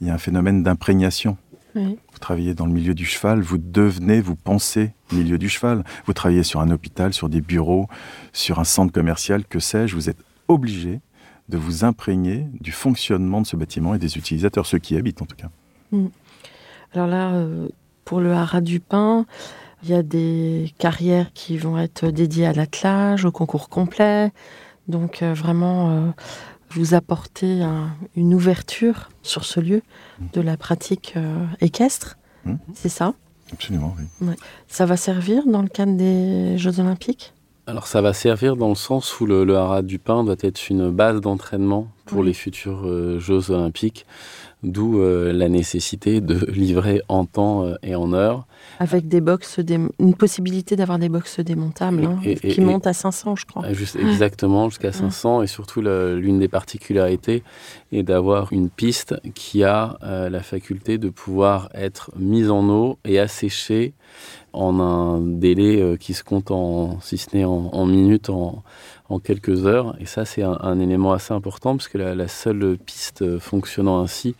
il y a un phénomène d'imprégnation. Vous travaillez dans le milieu du cheval, vous devenez, vous pensez milieu du cheval. Vous travaillez sur un hôpital, sur des bureaux, sur un centre commercial, que sais-je, vous êtes obligé de vous imprégner du fonctionnement de ce bâtiment et des utilisateurs, ceux qui y habitent en tout cas. Hmm. Alors là, euh, pour le haras du pain, il y a des carrières qui vont être dédiées à l'attelage, au concours complet, donc euh, vraiment, euh, vous apportez une ouverture sur ce lieu de la pratique euh, équestre, mmh. c'est ça? Absolument, oui. Ça va servir dans le cadre des Jeux Olympiques? Alors ça va servir dans le sens où le, le haras du pain doit être une base d'entraînement pour les futurs Jeux olympiques, d'où la nécessité de [LAUGHS] livrer en temps et en heure avec des box, une possibilité d'avoir des box démontables hein, qui montent à 500, je crois. Juste, exactement, jusqu'à 500. Et surtout, l'une des particularités est d'avoir une piste qui a euh, la faculté de pouvoir être mise en eau et asséchée en un délai euh, qui se compte en, si ce n'est en, minutes, en, en, quelques heures. Et ça, c'est un, élément assez important parce que la, seule piste fonctionnant ainsi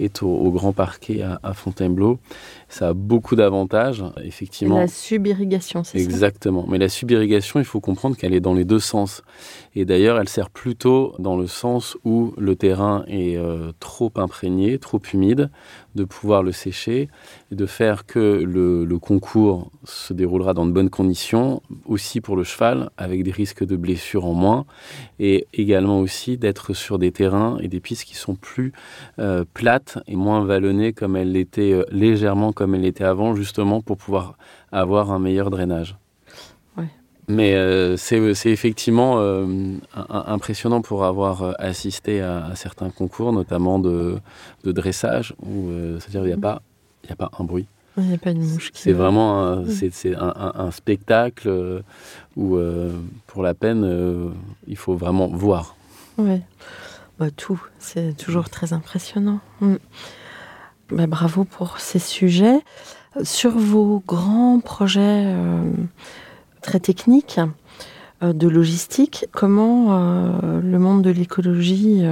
est au, Grand Parquet à, à Fontainebleau. Ça a beaucoup d'avantages, effectivement. la subirrigation, c'est ça? Exactement. Mais la subirrigation, il faut comprendre qu'elle est dans les deux sens. Et d'ailleurs, elle sert plutôt dans le sens où le terrain est euh, trop imprégné, trop humide, de pouvoir le sécher et de faire que le, concours se déroulera dans de bonnes conditions, aussi pour le cheval, avec des risques de blessures en moins, et également aussi d'être sur des terrains et des pistes qui sont plus euh, plates et moins vallonnées comme elles l'étaient euh, légèrement comme elles l'étaient avant, justement pour pouvoir avoir un meilleur drainage. Mais euh, c'est effectivement euh, impressionnant pour avoir euh, assisté à, certains concours, notamment de, de dressage, où c'est-à-dire il n'y a, pas, a pas un bruit. Il n'y a pas une mouche qui. C'est vraiment un, c'est, c'est un, un- un spectacle euh, où, euh, pour la peine, euh, il faut vraiment voir. Ouais. Bah, tout, c'est toujours très impressionnant. Mm. Bah, bravo pour ces sujets. Sur vos grands projets euh, très techniques euh, de logistique, comment euh, le monde de l'écologie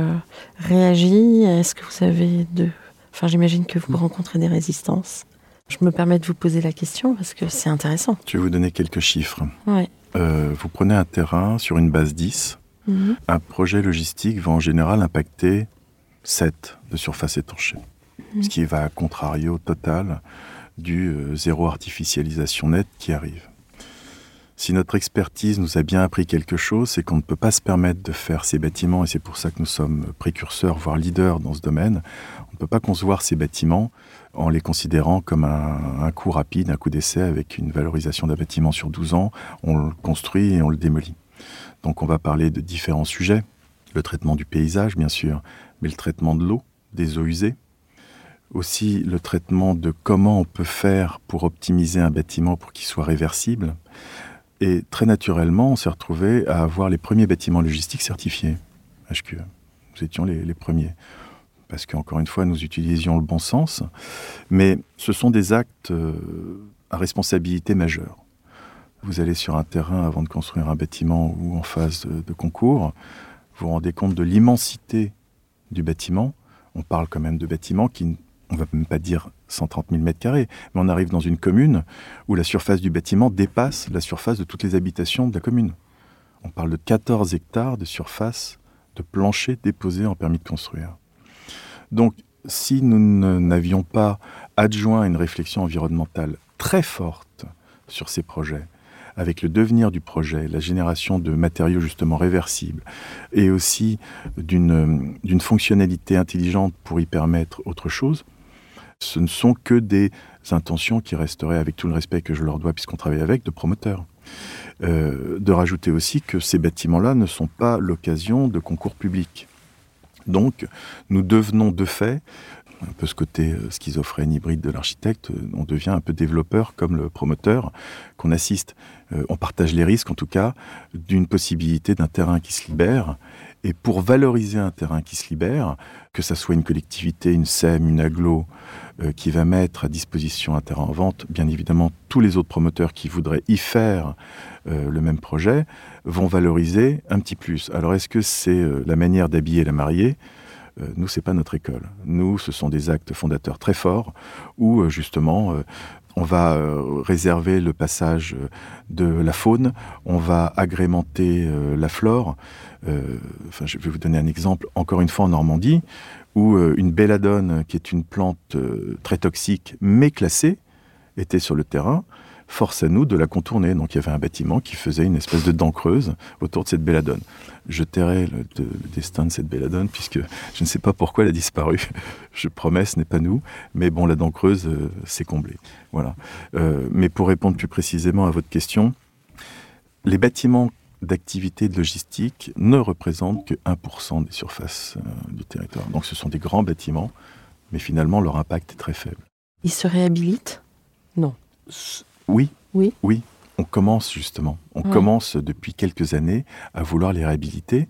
réagit? Est-ce que vous avez de... Enfin, j'imagine que vous rencontrez des résistances. Je me permets de vous poser la question parce que c'est intéressant. Je vais vous donner quelques chiffres. Ouais. Vous prenez un terrain sur une base 10. Mhm. Un projet logistique va en général impacter 7 de surface étanchée. Ce qui va à contrario total du euh, zéro artificialisation nette qui arrive. Si notre expertise nous a bien appris quelque chose, c'est qu'on ne peut pas se permettre de faire ces bâtiments, et c'est pour ça que nous sommes précurseurs, voire leaders dans ce domaine, on ne peut pas concevoir ces bâtiments en les considérant comme un, un coup rapide, un coup d'essai avec une valorisation d'un bâtiment sur 12 ans. On le construit et on le démolit. Donc on va parler de différents sujets. Le traitement du paysage, bien sûr, mais le traitement de l'eau, des eaux usées. Aussi le traitement de comment on peut faire pour optimiser un bâtiment pour qu'il soit réversible. Et très naturellement, on s'est retrouvé à avoir les premiers bâtiments logistiques certifiés, HQE. Nous étions les, premiers. Parce qu'encore une fois, nous utilisions le bon sens. Mais ce sont des actes euh, à responsabilité majeure. Vous allez sur un terrain avant de construire un bâtiment ou en phase de, concours, vous vous rendez compte de l'immensité du bâtiment. On parle quand même de bâtiments qui, on va même pas dire 130 000 mètres carrés, mais on arrive dans une commune où la surface du bâtiment dépasse la surface de toutes les habitations de la commune. On parle de 14 hectares de surface de plancher déposé en permis de construire. Donc, si nous ne- n'avions pas adjoint une réflexion environnementale très forte sur ces projets, avec le devenir du projet, la génération de matériaux justement réversibles, et aussi d'une fonctionnalité intelligente pour y permettre autre chose, ce ne sont que des intentions qui resteraient, avec tout le respect que je leur dois, puisqu'on travaille avec, de promoteurs. Euh, de rajouter aussi que ces bâtiments-là ne sont pas l'occasion de concours publics. Donc, nous devenons de fait, un peu ce côté euh, schizophrène hybride de l'architecte, euh, on devient un peu développeur comme le promoteur, qu'on assiste, euh, on partage les risques en tout cas, d'une possibilité d'un terrain qui se libère. Et pour valoriser un terrain qui se libère, que ça soit une collectivité, une SEM, une aglo, qui va mettre à disposition un terrain en vente, bien évidemment, tous les autres promoteurs qui voudraient y faire le même projet vont valoriser un petit plus. Alors, est-ce que c'est la manière d'habiller la mariée? Euh, Nous, c'est pas notre école. Nous, ce sont des actes fondateurs très forts où, euh, justement, euh, on va euh, réserver le passage de la faune, on va agrémenter la flore. Enfin, je vais vous donner un exemple, encore une fois en Normandie, où une belladone, qui est une plante très toxique, mais classée, était sur le terrain. Force à nous de la contourner. Donc il y avait un bâtiment qui faisait une espèce de dent creuse autour de cette belladone. Je tairai le, de- le destin de cette belladone puisque je ne sais pas pourquoi elle a disparu. [LAUGHS] Je promets, ce n'est pas nous. Mais bon, la dent creuse, euh, c'est comblé. Voilà. Euh, mais pour répondre plus précisément à votre question, les bâtiments d'activité de logistique ne représentent que 1% des surfaces euh, du territoire. Donc ce sont des grands bâtiments, mais finalement leur impact est très faible. Il se réhabilite Non. Oui. Oui. Oui. On commence justement. On Ouais. commence depuis quelques années à vouloir les réhabiliter.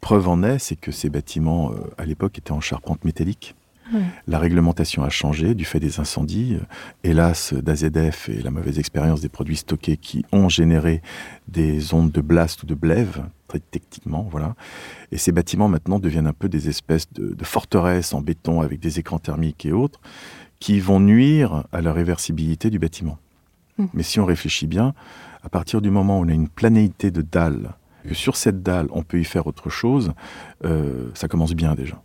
Preuve en est, c'est que ces bâtiments, euh, à l'époque, étaient en charpente métallique. Ouais. La réglementation a changé du fait des incendies, euh, hélas d'AZF et la mauvaise expérience des produits stockés qui ont généré des ondes de blast ou de blève, très techniquement, voilà. Et ces bâtiments maintenant deviennent un peu des espèces de, de forteresses en béton avec des écrans thermiques et autres qui vont nuire à la réversibilité du bâtiment. Mm. Mais si on réfléchit bien, à partir du moment où on a une planéité de dalles, que sur cette dalle on peut y faire autre chose, euh, ça commence bien déjà.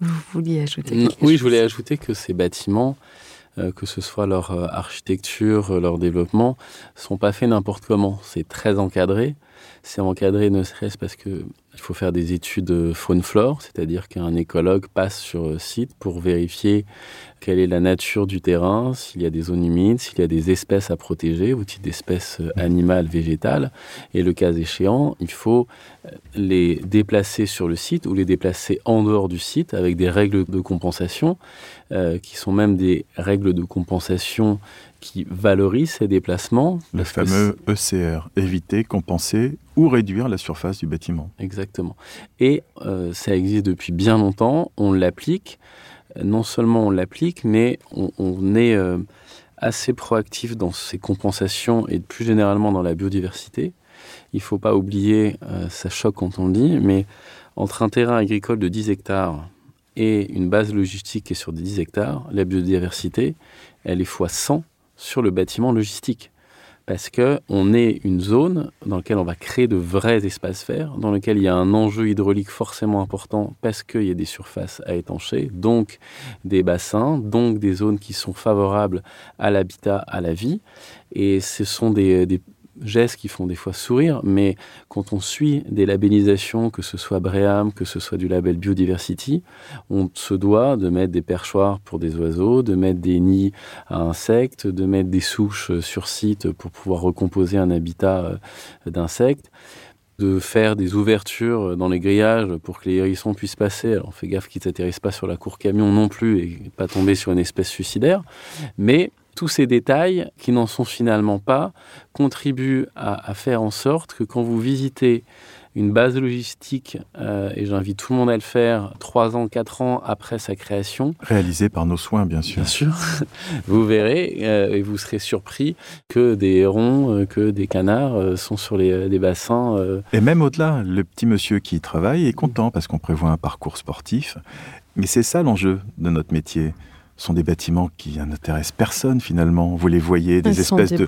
Vous vouliez ajouter quelque Oui, chose je voulais ajouter que ces bâtiments, euh, que ce soit leur euh, architecture, leur développement, sont pas faits n'importe comment. C'est très encadré. C'est encadré ne serait-ce parce que il faut faire des études faune-flore, c'est-à-dire qu'un écologue passe sur euh, site pour vérifier quelle est la nature du terrain, s'il y a des zones humides, s'il y a des espèces à protéger, ou type d'espèces euh, animales, végétales. Et le cas échéant, il faut euh, les déplacer sur le site ou les déplacer en dehors du site avec des règles de compensation, euh, qui sont même des règles de compensation qui valorisent ces déplacements. Le fameux ECR, éviter, compenser ou réduire la surface du bâtiment. Exactement. Et ça existe depuis bien longtemps, on l'applique non seulement on l'applique, mais on, est euh, assez proactif dans ces compensations et plus généralement dans la biodiversité. Il ne faut pas oublier, euh, ça choque quand on le dit, mais entre un terrain agricole de 10 hectares et une base logistique qui est sur des 10 hectares, la biodiversité, elle est fois 100 sur le bâtiment logistique parce qu'on est une zone dans laquelle on va créer de vrais espaces verts, dans lequel il y a un enjeu hydraulique forcément important parce qu'il y a des surfaces à étancher, donc des bassins, donc des zones qui sont favorables à l'habitat, à la vie. Et ce sont des, des gestes qui font des fois sourire, mais quand on suit des labellisations, que ce soit Bream, que ce soit du label Biodiversity, on se doit de mettre des perchoirs pour des oiseaux, de mettre des nids à insectes, de mettre des souches sur site pour pouvoir recomposer un habitat euh, d'insectes de faire des ouvertures dans les grillages pour que les hérissons puissent passer. Alors on fait gaffe qu'ils n'atterrissent pas sur la cour camion non plus et pas tomber sur une espèce suicidaire. Mais tous ces détails, qui n'en sont finalement pas, contribuent à, faire en sorte que quand vous visitez une base logistique, euh, et j'invite tout le monde à le faire, trois ans, quatre ans après sa création. Réalisé par nos soins, bien sûr. Bien sûr. [LAUGHS] vous verrez euh, et vous serez surpris que des hérons, euh, que des canards sont sur les, bassins. Et même au-delà, le petit monsieur qui y travaille est content parce qu'on prévoit un parcours sportif. Mais c'est ça l'enjeu de notre métier sont des bâtiments qui n'intéressent personne finalement. Vous les voyez, des espèces de,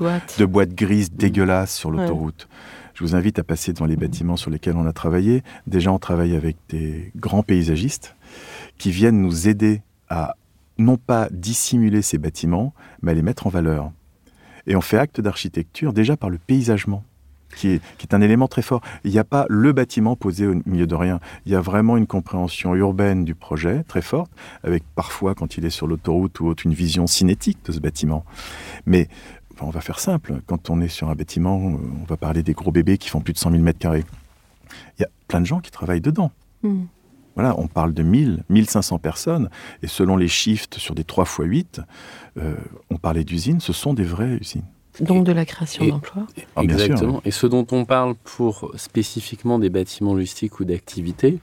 boîtes. grises mm. dégueulasses sur l'autoroute. Je vous invite à passer devant les bâtiments sur lesquels on a travaillé. Déjà, on travaille avec des grands paysagistes qui viennent nous aider à non pas dissimuler ces bâtiments, mais à les mettre en valeur. Et on fait acte d'architecture déjà par le paysagement qui est, un élément très fort. Il n'y a pas le bâtiment posé au milieu de rien. Il y a vraiment une compréhension urbaine du projet très forte, avec parfois, quand il est sur l'autoroute ou autre, une vision cinétique de ce bâtiment. Mais on va faire simple. Quand on est sur un bâtiment, on va parler des gros bébés qui font plus de 100 000 mètres carrés. Il y a plein de gens qui travaillent dedans. Hmm. Voilà, on parle de 1000, 1500 personnes, et selon les shifts sur des 3 x 8, on parlait d'usines, ce sont des vraies usines. Donc de la création d'emplois. Ah, Exactement. Et ce dont on parle pour spécifiquement des bâtiments logistiques ou d'activités,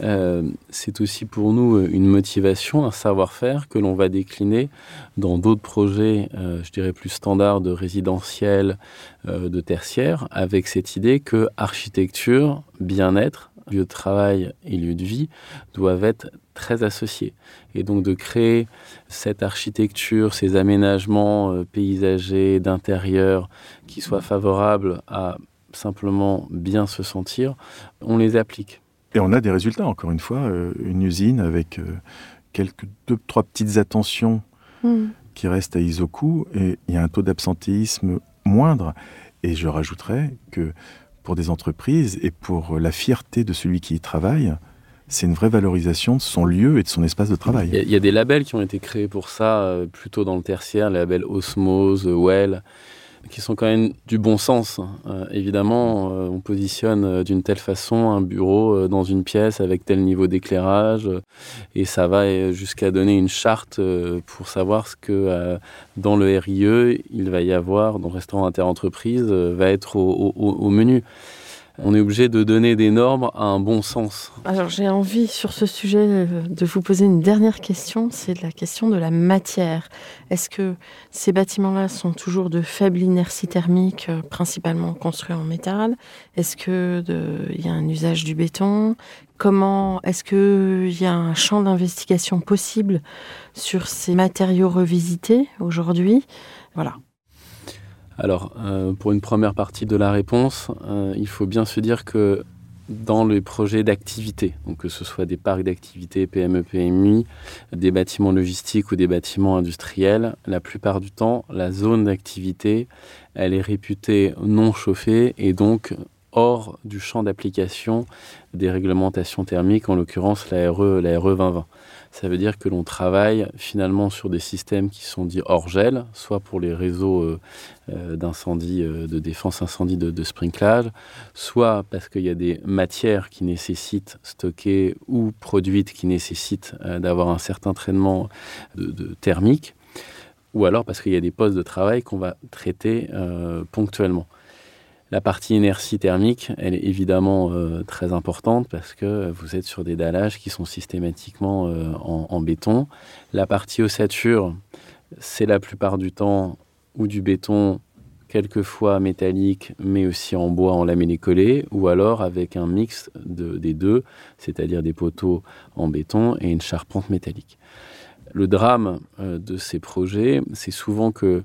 euh, c'est aussi pour nous euh, une motivation, un savoir-faire que l'on va décliner dans d'autres projets, euh, je dirais plus standards de résidentiel, de tertiaire, avec cette idée que architecture, bien-être, lieu de travail et lieu de vie doivent être très associés. Et donc de créer cette architecture, ces aménagements euh, paysagers, d'intérieur, qui soient favorables à simplement bien se sentir, on les applique. Et on a des résultats, encore une fois, euh, une usine avec euh, quelques deux, trois petites attentions hmm. qui restent à Isoku, et il y a un taux d'absentéisme moindre. Et je rajouterais que pour des entreprises et pour la fierté de celui qui y travaille, c'est une vraie valorisation de son lieu et de son espace de travail. Il y, a des labels qui ont été créés pour ça, euh, plutôt dans le tertiaire, les labels Osmose, Well, qui sont quand même du bon sens. Euh, évidemment, euh, on positionne d'une telle façon un bureau dans une pièce avec tel niveau d'éclairage, et ça va jusqu'à donner une charte pour savoir ce que dans le RIE, il va y avoir, dans le restaurant interentreprise, va être au menu on est obligé de donner des normes à un bon sens. Alors j'ai envie sur ce sujet euh, de vous poser une dernière question, c'est la question de la matière. Est-ce que ces bâtiments-là sont toujours de faible inertie thermique, euh, principalement construits en métal? Est-ce qu'il y a un usage du béton? Comment est-ce qu'il y a un champ d'investigation possible sur ces matériaux revisités aujourd'hui? Voilà. Alors, euh, pour une première partie de la réponse, euh, il faut bien se dire que dans les projets d'activité, que ce soit des parcs d'activité PME, PMI, des bâtiments logistiques ou des bâtiments industriels, la plupart du temps, la zone d'activité, elle est réputée non chauffée et donc hors du champ d'application des réglementations thermiques, en l'occurrence la RE, la RE 2020. Ça veut dire que l'on travaille finalement sur des systèmes qui sont dits hors gel, soit pour les réseaux euh, euh, d'incendie, euh, de défense incendie de, sprinklage, soit parce qu'il y a des matières qui nécessitent stocker ou produites qui nécessitent d'avoir un certain traitement thermique, ou alors parce qu'il y a des postes de travail qu'on va traiter ponctuellement. La partie inertie thermique, elle est évidemment euh, très importante parce que vous êtes sur des dallages qui sont systématiquement euh, en, béton. La partie ossature, c'est la plupart du temps ou du béton, quelquefois métallique, mais aussi en bois, en lamellé collé, ou alors avec un mix des deux, c'est-à-dire des poteaux en béton et une charpente métallique. Le drame euh, de ces projets, c'est souvent que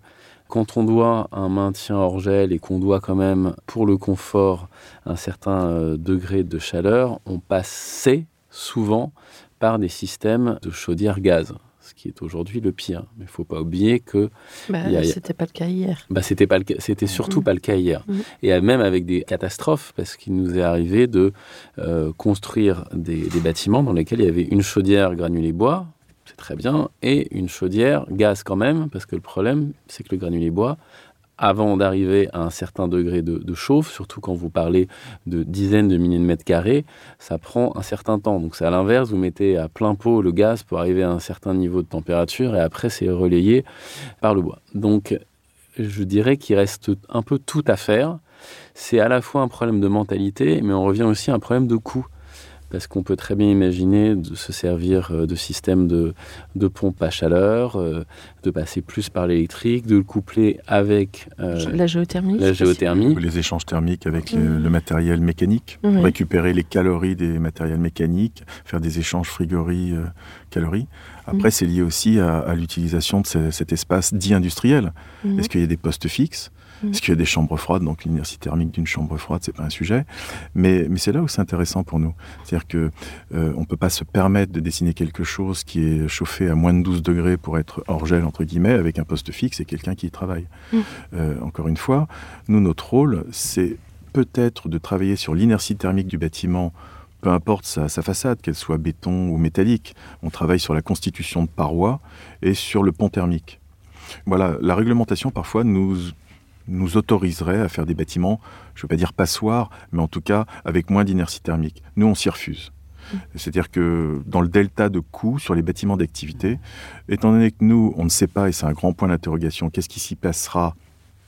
quand on doit un maintien hors gel et qu'on doit quand même, pour le confort, un certain euh, degré de chaleur, on passait souvent par des systèmes de chaudière gaz ce qui est aujourd'hui le pire. Mais il ne faut pas oublier que... Bah, c'était pas le cas hier. Bah, c'était, pas c'était surtout mm. pas le cas hier. Mm. Et même avec des catastrophes, parce qu'il nous est arrivé de euh, construire des, des, bâtiments dans lesquels il y avait une chaudière granulée bois, c'est très bien, et une chaudière gaz quand même, parce que le problème, c'est que le granulé bois, avant d'arriver à un certain degré de, chauffe, surtout quand vous parlez de dizaines de milliers de mètres carrés, ça prend un certain temps. Donc c'est à l'inverse, vous mettez à plein pot le gaz pour arriver à un certain niveau de température, et après c'est relayé par le bois. Donc je dirais qu'il reste un peu tout à faire. C'est à la fois un problème de mentalité, mais on revient aussi à un problème de coût parce qu'on peut très bien imaginer de se servir euh, de systèmes de, de pompe à chaleur, euh, de passer plus par l'électrique, de le coupler avec euh, la géothermie. La géothermie. les échanges thermiques avec le matériel mécanique, récupérer les calories des matériels mécaniques, faire des échanges frigories-calories. Après, c'est lié aussi à, l'utilisation de cet espace dit industriel. Est-ce qu'il y a des postes fixes? Est-ce qu'il y a des chambres froides Donc l'inertie thermique d'une chambre froide, c'est pas un sujet. Mais, mais c'est là où c'est intéressant pour nous. C'est-à-dire que euh, on peut pas se permettre de dessiner quelque chose qui est chauffé à moins de 12 degrés pour être hors gel entre guillemets avec un poste fixe et quelqu'un qui y travaille. Mm. Euh, encore une fois, nous notre rôle, c'est peut-être de travailler sur l'inertie thermique du bâtiment peu importe sa, sa façade, qu'elle soit béton ou métallique. On travaille sur la constitution de parois et sur le pont thermique. Voilà, la réglementation parfois nous nous autoriserait à faire des bâtiments, je ne veux pas dire passoires, mais en tout cas avec moins d'inertie thermique. Nous, on s'y refuse. C'est-à-dire que dans le delta de coûts sur les bâtiments d'activité, étant donné que nous, on ne sait pas, et c'est un grand point d'interrogation, qu'est-ce qui s'y passera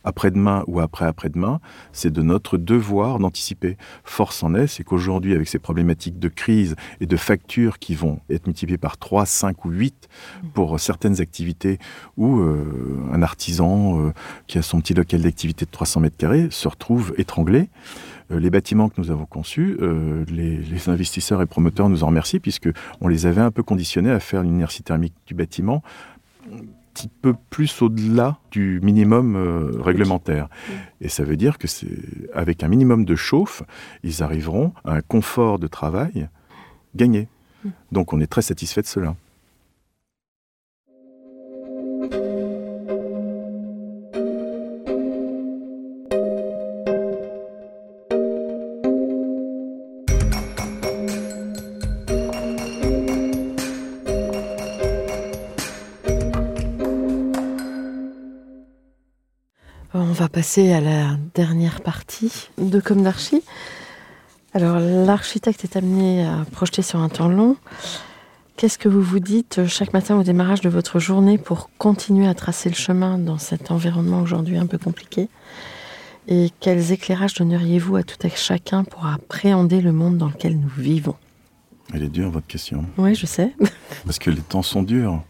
après-demain ou après-après-demain, c'est de notre devoir d'anticiper. Force en est, c'est qu'aujourd'hui, avec ces problématiques de crise et de factures qui vont être multipliées par 3, 5 ou 8 pour certaines activités où euh, un artisan euh, qui a son petit local d'activité de 300 mètres carrés se retrouve étranglé. Euh, les bâtiments que nous avons conçus, les, les, investisseurs et promoteurs nous en remercient puisque on les avait un peu conditionnés à faire l'inertie thermique du bâtiment petit peu plus au-delà du minimum euh, réglementaire. Et ça veut dire que c'est avec un minimum de chauffe, ils arriveront à un confort de travail gagné. Mm. Donc on est très satisfait de cela. Passer à la dernière partie de Comme d'Archi. Alors, l'architecte est amené à projeter sur un temps long. Qu'est-ce que vous vous dites chaque matin au démarrage de votre journée pour continuer à tracer le chemin dans cet environnement aujourd'hui un peu compliqué? Et quels éclairages donneriez-vous à tout à chacun pour appréhender le monde dans lequel nous vivons? Elle est dure, votre question. Oui, je sais. [LAUGHS] Parce que les temps sont durs.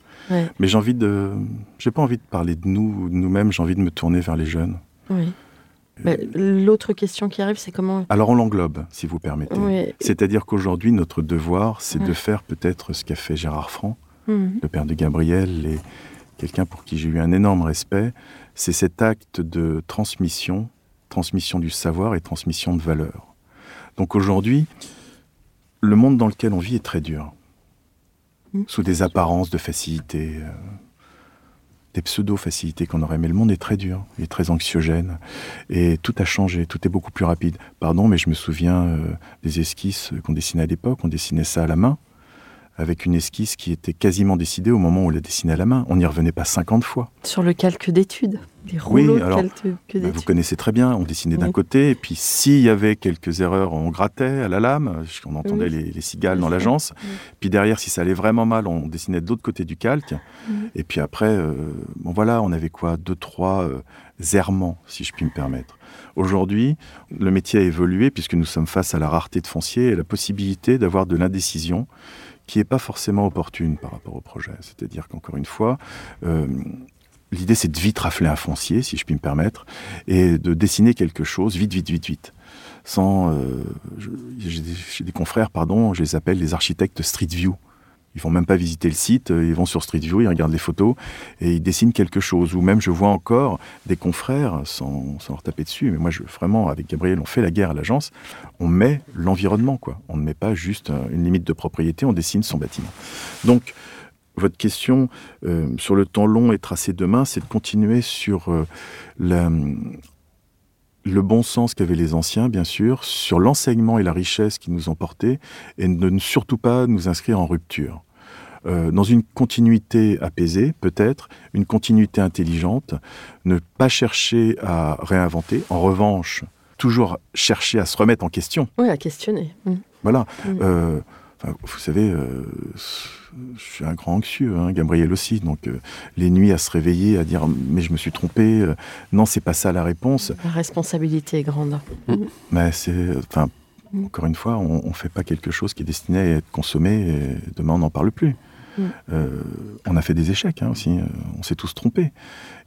Mais j'ai envie de. J'ai pas envie de parler de nous, de nous-mêmes, j'ai envie de me tourner vers les jeunes. Oui. L'autre question qui arrive, c'est comment. Alors on l'englobe, si vous permettez. C'est-à-dire qu'aujourd'hui, notre devoir, c'est de faire peut-être ce qu'a fait Gérard Franc, mhm. le père de Gabriel, et quelqu'un pour qui j'ai eu un énorme respect. C'est cet acte de transmission, transmission du savoir et transmission de valeur. Donc aujourd'hui, le monde dans lequel on vit est très dur. Mm. sous des apparences de facilité, euh, des pseudo-facilités qu'on aurait. Mais le monde est très dur, il est très anxiogène, et tout a changé, tout est beaucoup plus rapide. Pardon, mais je me souviens euh, des esquisses qu'on dessinait à l'époque, on dessinait ça à la main, avec une esquisse qui était quasiment décidée au moment où on la dessinait à la main. On n'y revenait pas 50 fois. Sur le calque d'études Des Oui, rouleaux de alors, calque Bah, vous connaissez très bien, on dessinait d'un Oui. côté, et puis s'il y avait quelques erreurs, on grattait à la lame, on entendait Oui. les, les cigales dans Oui. l'agence. Oui. Puis derrière, si ça allait vraiment mal, on dessinait de l'autre côté du calque. Et puis après, euh, bon voilà, on avait quoi Deux, trois euh, errements, si je puis me permettre. Aujourd'hui, le métier a évolué puisque nous sommes face à la rareté de foncier et la possibilité d'avoir de l'indécision qui n'est pas forcément opportune par rapport au projet. C'est-à-dire qu'encore une fois, euh, l'idée c'est de vite rafler un foncier, si je puis me permettre, et de dessiner quelque chose vite, vite, vite, vite. Sans, euh, j'ai des confrères, pardon, je les appelle les architectes Street View. Ils vont même pas visiter le site, euh, ils vont sur Street View, ils regardent les photos et ils dessinent quelque chose. Ou même je vois encore des confrères, sans, sans leur taper dessus, mais moi je, vraiment avec Gabriel on fait la guerre à l'agence, on met l'environnement quoi. On ne met pas juste euh, une limite de propriété, on dessine son bâtiment. Donc votre question euh, sur le temps long et tracé demain, c'est de continuer sur euh, la, le bon sens qu'avaient les anciens, bien sûr, sur l'enseignement et la richesse qu'ils nous ont porté, et de ne surtout pas nous inscrire en rupture. Euh, dans une continuité apaisée, peut-être, une continuité intelligente, ne pas chercher à réinventer, en revanche, toujours chercher à se remettre en question. Oui, à questionner. Mm. Voilà. Mm. Euh, enfin, vous savez, euh, je suis un grand anxieux, hein, Gabriel aussi. Donc, euh, les nuits à se réveiller, à dire mais je me suis trompé. euh, non, c'est pas ça la réponse. La responsabilité est grande. Mais c'est, enfin, Mm. encore une fois, on, on fait pas quelque chose qui est destiné à être consommé. Et demain, on n'en parle plus. Euh, on a fait des échecs hein, aussi. euh, on s'est tous trompés.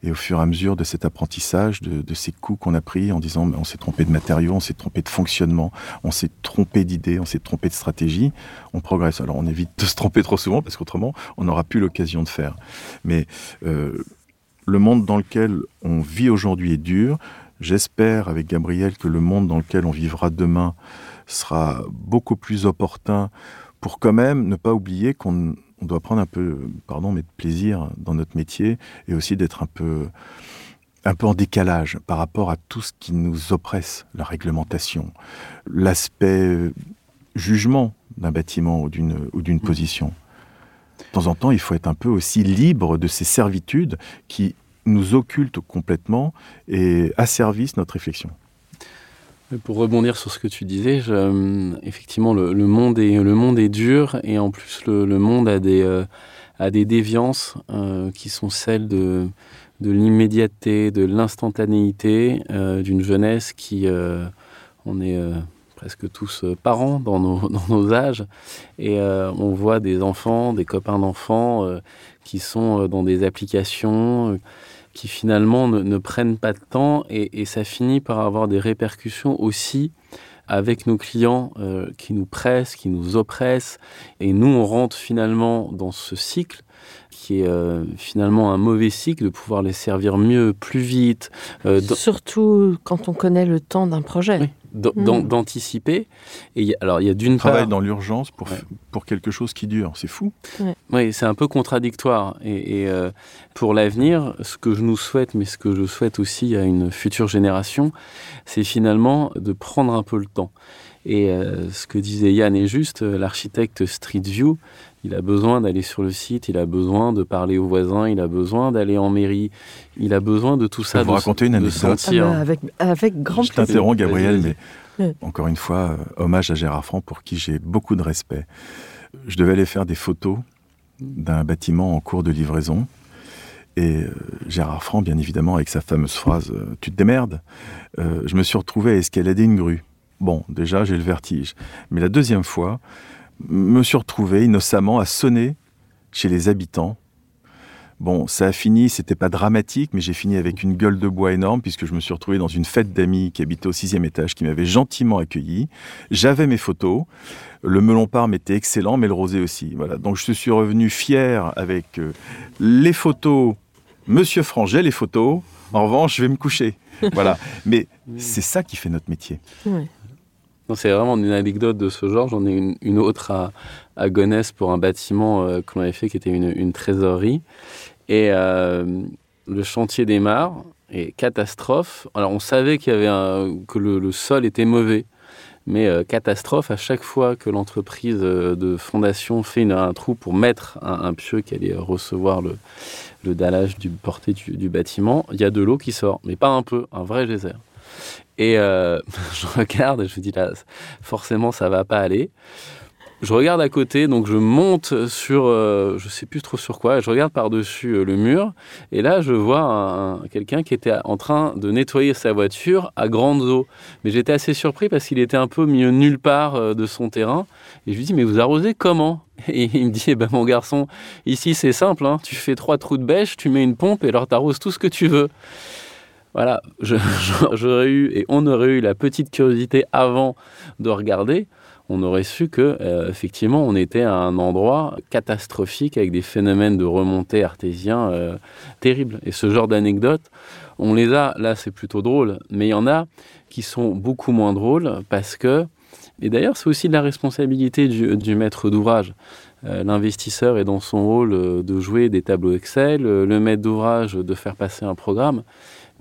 Et au fur et à mesure de cet apprentissage, de, ces coups qu'on a pris en disant on s'est trompé de matériaux, on s'est trompé de fonctionnement, on s'est trompé d'idées, on s'est trompé de stratégie, on progresse. Alors on évite de se tromper trop souvent parce qu'autrement on n'aura plus l'occasion de faire. Mais euh, le monde dans lequel on vit aujourd'hui est dur. J'espère avec Gabriel que le monde dans lequel on vivra demain sera beaucoup plus opportun pour quand même ne pas oublier qu'on on doit prendre un peu, pardon, mais de plaisir dans notre métier et aussi d'être un peu, un peu en décalage par rapport à tout ce qui nous oppresse, la réglementation, l'aspect jugement d'un bâtiment ou d'une ou d'une position. De temps en temps, il faut être un peu aussi libre de ces servitudes qui nous occultent complètement et asservissent notre réflexion. Mais Pour rebondir sur ce que tu disais, euh, effectivement, le, monde est, dur et en plus, le, monde a des, euh, déviances euh, qui sont celles de, l'immédiateté, de l'instantanéité, euh, d'une jeunesse qui, euh, on est euh, presque tous euh, parents [LAUGHS] dans nos, âges et euh, on voit des enfants, des copains d'enfants euh, qui sont euh, dans des applications. Qui finalement ne, ne prennent pas de temps et, et ça finit par avoir des répercussions aussi avec nos clients euh, qui nous pressent, qui nous oppressent. Et nous, on rentre finalement dans ce cycle qui est euh, finalement un mauvais cycle de pouvoir les servir mieux, plus vite, euh, dans- Surtout quand on connaît le temps d'un projet. Oui. Mm. d'an- d'anticiper. Et alors, il y a d'une part... dans l'urgence pour, Ouais. pour quelque chose qui dure. C'est fou. Oui, c'est un peu contradictoire. Et, et, euh, pour l'avenir, ce que je nous souhaite, mais ce que je souhaite aussi à une future génération, c'est finalement de prendre un peu le temps. Et euh, ce que disait Yann est juste, euh, l'architecte Street View, il a besoin d'aller sur le site, il a besoin de parler aux voisins, il a besoin d'aller en mairie, il a besoin de tout ça. vous de, raconter une anecdote? Ah bah, avec, avec grand Je plaisir. t'interromps, Gabriel, mais encore une fois, euh, hommage à Gérard Franc pour qui j'ai beaucoup de respect. Je devais aller faire des photos d'un bâtiment en cours de livraison. Et euh, Gérard Franc, bien évidemment, avec sa fameuse phrase euh, Tu te démerdes Euh, Je me suis retrouvé à escalader une grue. Bon, déjà, j'ai le vertige. Mais la deuxième fois, me suis retrouvé innocemment à sonner chez les habitants. Bon, ça a fini, c'était pas dramatique, mais j'ai fini avec une gueule de bois énorme puisque je me suis retrouvé dans une fête d'amis qui habitait au sixième étage, qui m'avait gentiment accueilli. J'avais mes photos. Le melon parme était excellent, mais le rosé aussi. Voilà. Donc je suis revenu fier avec euh, les photos. Monsieur Franc, j'ai les photos. En revanche, je vais me coucher. Voilà. Mais c'est ça qui fait notre métier. Ouais. Non, C'est vraiment une anecdote de ce genre. J'en ai une, autre à, à Gonesse pour un bâtiment euh, qu'on avait fait qui était une, trésorerie. Et euh, le chantier démarre et catastrophe. Alors on savait qu'il y avait que le, sol était mauvais, Mais euh, catastrophe, à chaque fois que l'entreprise euh, de fondation fait une- un trou pour mettre un, pieu qui allait recevoir le, le dallage du porté du, du bâtiment, il y a de l'eau qui sort, mais pas un peu, un vrai geyser. Et euh, [LAUGHS] je regarde et je me dis là, forcément ça va pas aller. Je regarde à côté, donc je monte sur, euh, je sais plus trop sur quoi, et je regarde par-dessus euh, le mur, et là je vois un- un- quelqu'un qui était en train de nettoyer sa voiture à grande eau. Mais j'étais assez surpris parce qu'il était un peu mis nulle part euh, de son terrain, et je lui dis mais vous arrosez comment? [LAUGHS] Et il me dit eh ben mon garçon, ici c'est simple, hein, tu fais trois trous de bêche, tu mets une pompe et alors t'arroses tout ce que tu veux. Voilà, [LAUGHS] j'aurais eu et on aurait eu la petite curiosité avant de regarder, on aurait su que euh, effectivement on était à un endroit catastrophique avec des phénomènes de remontée artésien euh, terribles. Et ce genre d'anecdotes, on les a. Là, c'est plutôt drôle, mais il y en a qui sont beaucoup moins drôles parce que et d'ailleurs, c'est aussi de la responsabilité du, du maître d'ouvrage. Euh, L'investisseur est dans son rôle euh, de jouer des tableaux Excel, le maître d'ouvrage de faire passer un programme,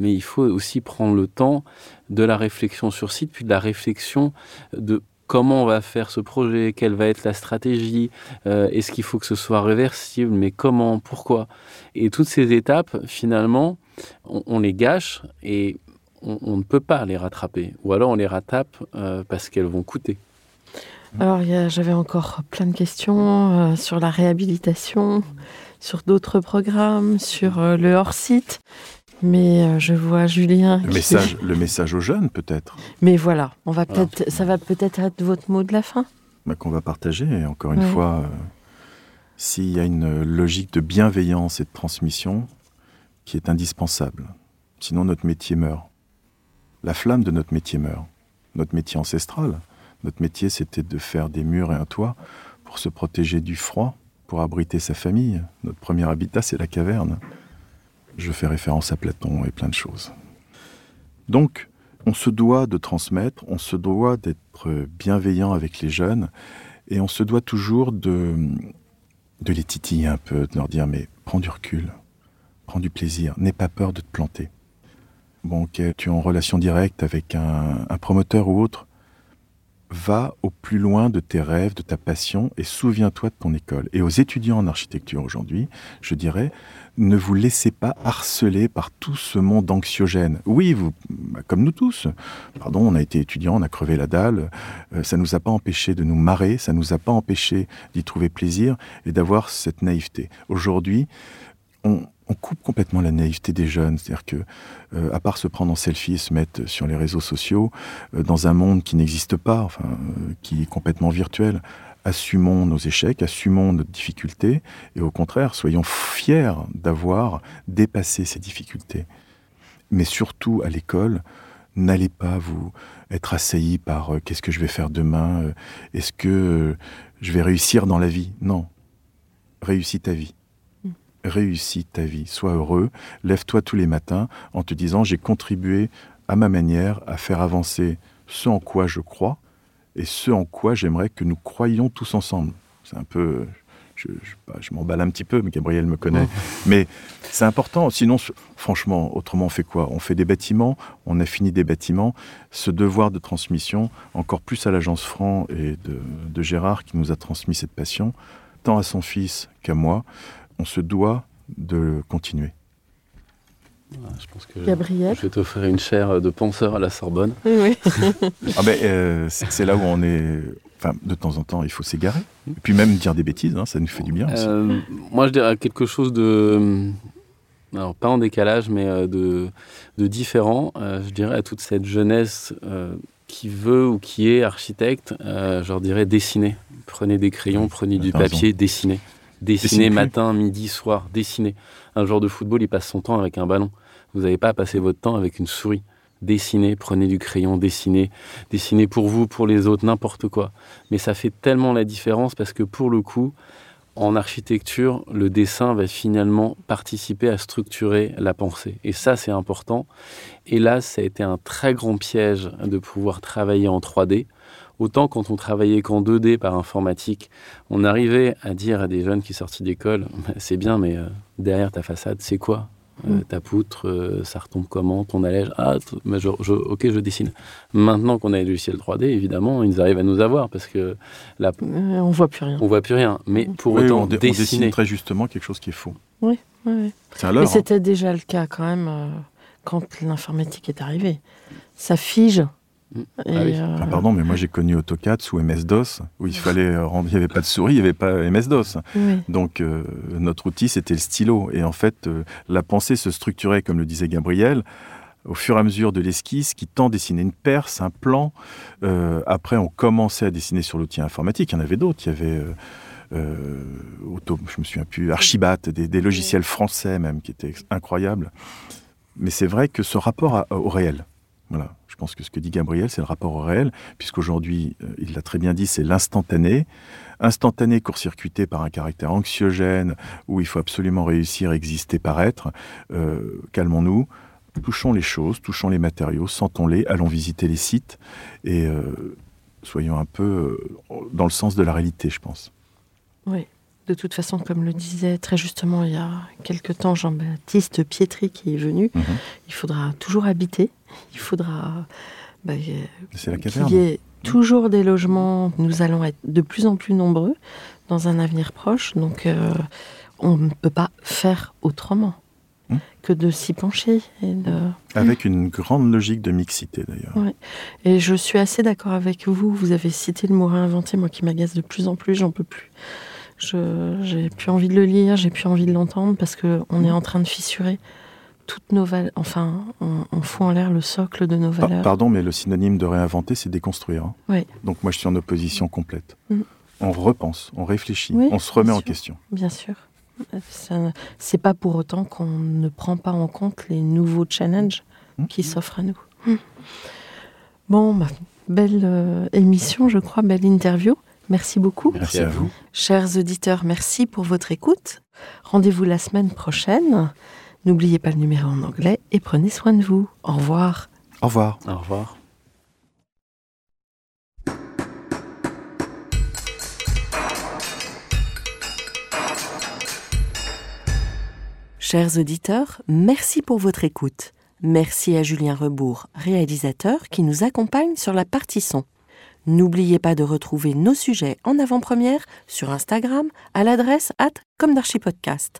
mais il faut aussi prendre le temps de la réflexion sur site, puis de la réflexion de comment on va faire ce projet, quelle va être la stratégie, euh, est-ce qu'il faut que ce soit réversible, mais comment, pourquoi. Et toutes ces étapes, finalement, on, les gâche et on, ne peut pas les rattraper. Ou alors on les rattrape euh, parce qu'elles vont coûter. Alors, j'avais encore plein de questions euh, sur la réhabilitation, sur d'autres programmes, sur le hors-site. Mais euh, je vois Julien. Le qui- message, le message aux jeunes, peut-être, Mais voilà, on va peut-être, ça va peut-être être votre mot de la fin. bah, qu'on va partager. Et encore une Ouais. fois, euh, s'il y a une logique de bienveillance et de transmission qui est indispensable, sinon notre métier meurt. La flamme de notre métier meurt. Notre métier ancestral, notre métier, c'était de faire des murs et un toit pour se protéger du froid, pour abriter sa famille. Notre premier habitat, c'est la caverne. Je fais référence à Platon et plein de choses. Donc, on se doit de transmettre, on se doit d'être bienveillant avec les jeunes, et on se doit toujours de, de les titiller un peu, de leur dire mais prends du recul, prends du plaisir, n'aie pas peur de te planter. Bon, ok, tu es en relation directe avec un, un promoteur ou autre, va au plus loin de tes rêves, de ta passion, et souviens-toi de ton école. Et aux étudiants en architecture aujourd'hui, je dirais, ne vous laissez pas harceler par tout ce monde anxiogène. Oui, vous, bah, comme nous tous, pardon, on a été étudiants, on a crevé la dalle, euh, ça nous a pas empêché de nous marrer, ça nous a pas empêché d'y trouver plaisir et d'avoir cette naïveté. Aujourd'hui, on, coupe complètement la naïveté des jeunes, c'est-à-dire que, euh, à part se prendre en selfie et se mettre sur les réseaux sociaux, euh, dans un monde qui n'existe pas, enfin, euh, qui est complètement virtuel, assumons nos échecs, assumons notre difficultés, et au contraire, soyons fiers d'avoir dépassé ces difficultés. Mais surtout, à l'école, n'allez pas vous être assaillis par qu'est-ce que je vais faire demain, est-ce que je vais réussir dans la vie? Non. Réussis ta vie. Réussis ta vie. Sois heureux. Lève-toi tous les matins en te disant j'ai contribué à ma manière à faire avancer ce en quoi je crois et ce en quoi j'aimerais que nous croyions tous ensemble. C'est un peu. Je, je- je m'emballe un petit peu, mais Gabriel me connaît. Mais c'est important. Sinon, franchement, autrement, on fait quoi? On fait des bâtiments, on a fini des bâtiments. Ce devoir de transmission, encore plus à l'agence Franc et de, de Gérard qui nous a transmis cette passion, tant à son fils qu'à moi, on se doit de continuer. Voilà, je pense que Gabriel je vais t'offrir une chaire de penseur à la Sorbonne. Oui. Ah ben, euh, c'est là où on est. Enfin, de temps en temps, il faut s'égarer. Et puis même dire des bêtises, hein, ça nous fait du bien aussi. Euh, moi, je dirais quelque chose de. Alors, pas en décalage, mais euh, de, de différent. Euh, je dirais à toute cette jeunesse euh, qui veut ou qui est architecte, euh, je leur dirais dessinez. Prenez des crayons, prenez du raison. papier, dessinez. Dessine Dessinez plus. matin, midi, soir, dessinez. Un joueur de football, il passe son temps avec un ballon. Vous n'avez pas à passer votre temps avec une souris. Dessinez, prenez du crayon, dessinez. Dessinez pour vous, pour les autres, n'importe quoi. Mais ça fait tellement la différence parce que pour le coup, en architecture, le dessin va finalement participer à structurer la pensée. Et ça, c'est important. Et là, ça a été un très grand piège de pouvoir travailler en 3D. Autant quand on travaillait qu'en 2D par informatique, on arrivait à dire à des jeunes qui sortaient d'école, [LAUGHS] c'est bien, mais euh, derrière ta façade, c'est quoi? Euh, Mm. ta poutre, euh, ça retombe comment, ton allège, ah, t- mais je, je- ok, je dessine. Maintenant qu'on a les logiciels 3D, évidemment, ils arrivent à nous avoir parce que là, Euh, on voit plus rien. on voit plus rien. Mais pour Oui, autant, on, dé- on dessine dessiner, très justement quelque chose qui est faux. Ouais. C'est un Mais hein. c'était déjà le cas quand même euh, quand l'informatique est arrivée. Ça fige. Et, Ah oui. euh, Ah, pardon, mais moi j'ai connu AutoCAD sous MS-DOS, où il fallait rendre, il n'y avait pas de souris, il n'y avait pas MS-DOS. oui. Donc euh, notre outil c'était le stylo. Et en fait, euh, la pensée se structurait, comme le disait Gabriel, au fur et à mesure de l'esquisse, qui tend à dessiner une perce, un plan. Euh, après, on commençait à dessiner sur l'outil informatique. Il y en avait d'autres. Il y avait euh, euh, Auto, je me souviens plus, Archibat, des, des logiciels français même qui étaient incroyables. Mais c'est vrai que ce rapport à- au réel, voilà, pense que ce que dit Gabriel, c'est le rapport au réel, puisqu'aujourd'hui, euh, il l'a très bien dit, c'est l'instantané. Instantané court-circuité par un caractère anxiogène, où il faut absolument réussir exister, paraître. Euh, Calmons-nous, touchons les choses, touchons les matériaux, sentons-les, allons visiter les sites, et euh, soyons un peu euh, dans le sens de la réalité, je pense. Oui. De toute façon, comme le disait très justement il y a quelque temps Jean-Baptiste Pietri qui est venu, Mhm. il faudra toujours habiter, il faudra bah, qu'il y ait toujours des logements. Nous allons être de plus en plus nombreux dans un avenir proche, donc euh, on ne peut pas faire autrement Mhm. que de s'y pencher. Et, de... Avec une grande logique de mixité, d'ailleurs. Ouais. et je suis assez d'accord avec vous. Vous avez cité le mot réinventer, moi qui m'agace de plus en plus, j'en peux plus. Je j'ai plus envie de le lire, j'ai plus envie de l'entendre parce que on est en train de fissurer toutes nos valeurs. Enfin, on, on fout en l'air le socle de nos valeurs. pardon, mais le synonyme de réinventer, c'est déconstruire. hein. Oui. Donc moi, je suis en opposition complète. Mm. On repense, on réfléchit, Oui, on se remet en sûr. question. Bien sûr. C'est pas pour autant qu'on ne prend pas en compte les nouveaux challenges Mm. qui s'offrent à nous. Mm. Bon, bah, belle euh, émission, je crois, belle interview. Merci beaucoup. merci, à vous. Chers auditeurs, merci pour votre écoute. Rendez-vous la semaine prochaine. N'oubliez pas le numéro en anglais et prenez soin de vous. Au revoir. Au revoir. Au revoir. Chers auditeurs, merci pour votre écoute. Merci à Julien Rebourg, réalisateur, qui nous accompagne sur la partie son. N'oubliez pas de retrouver nos sujets en avant-première sur Instagram à l'adresse at comme d'archipodcast.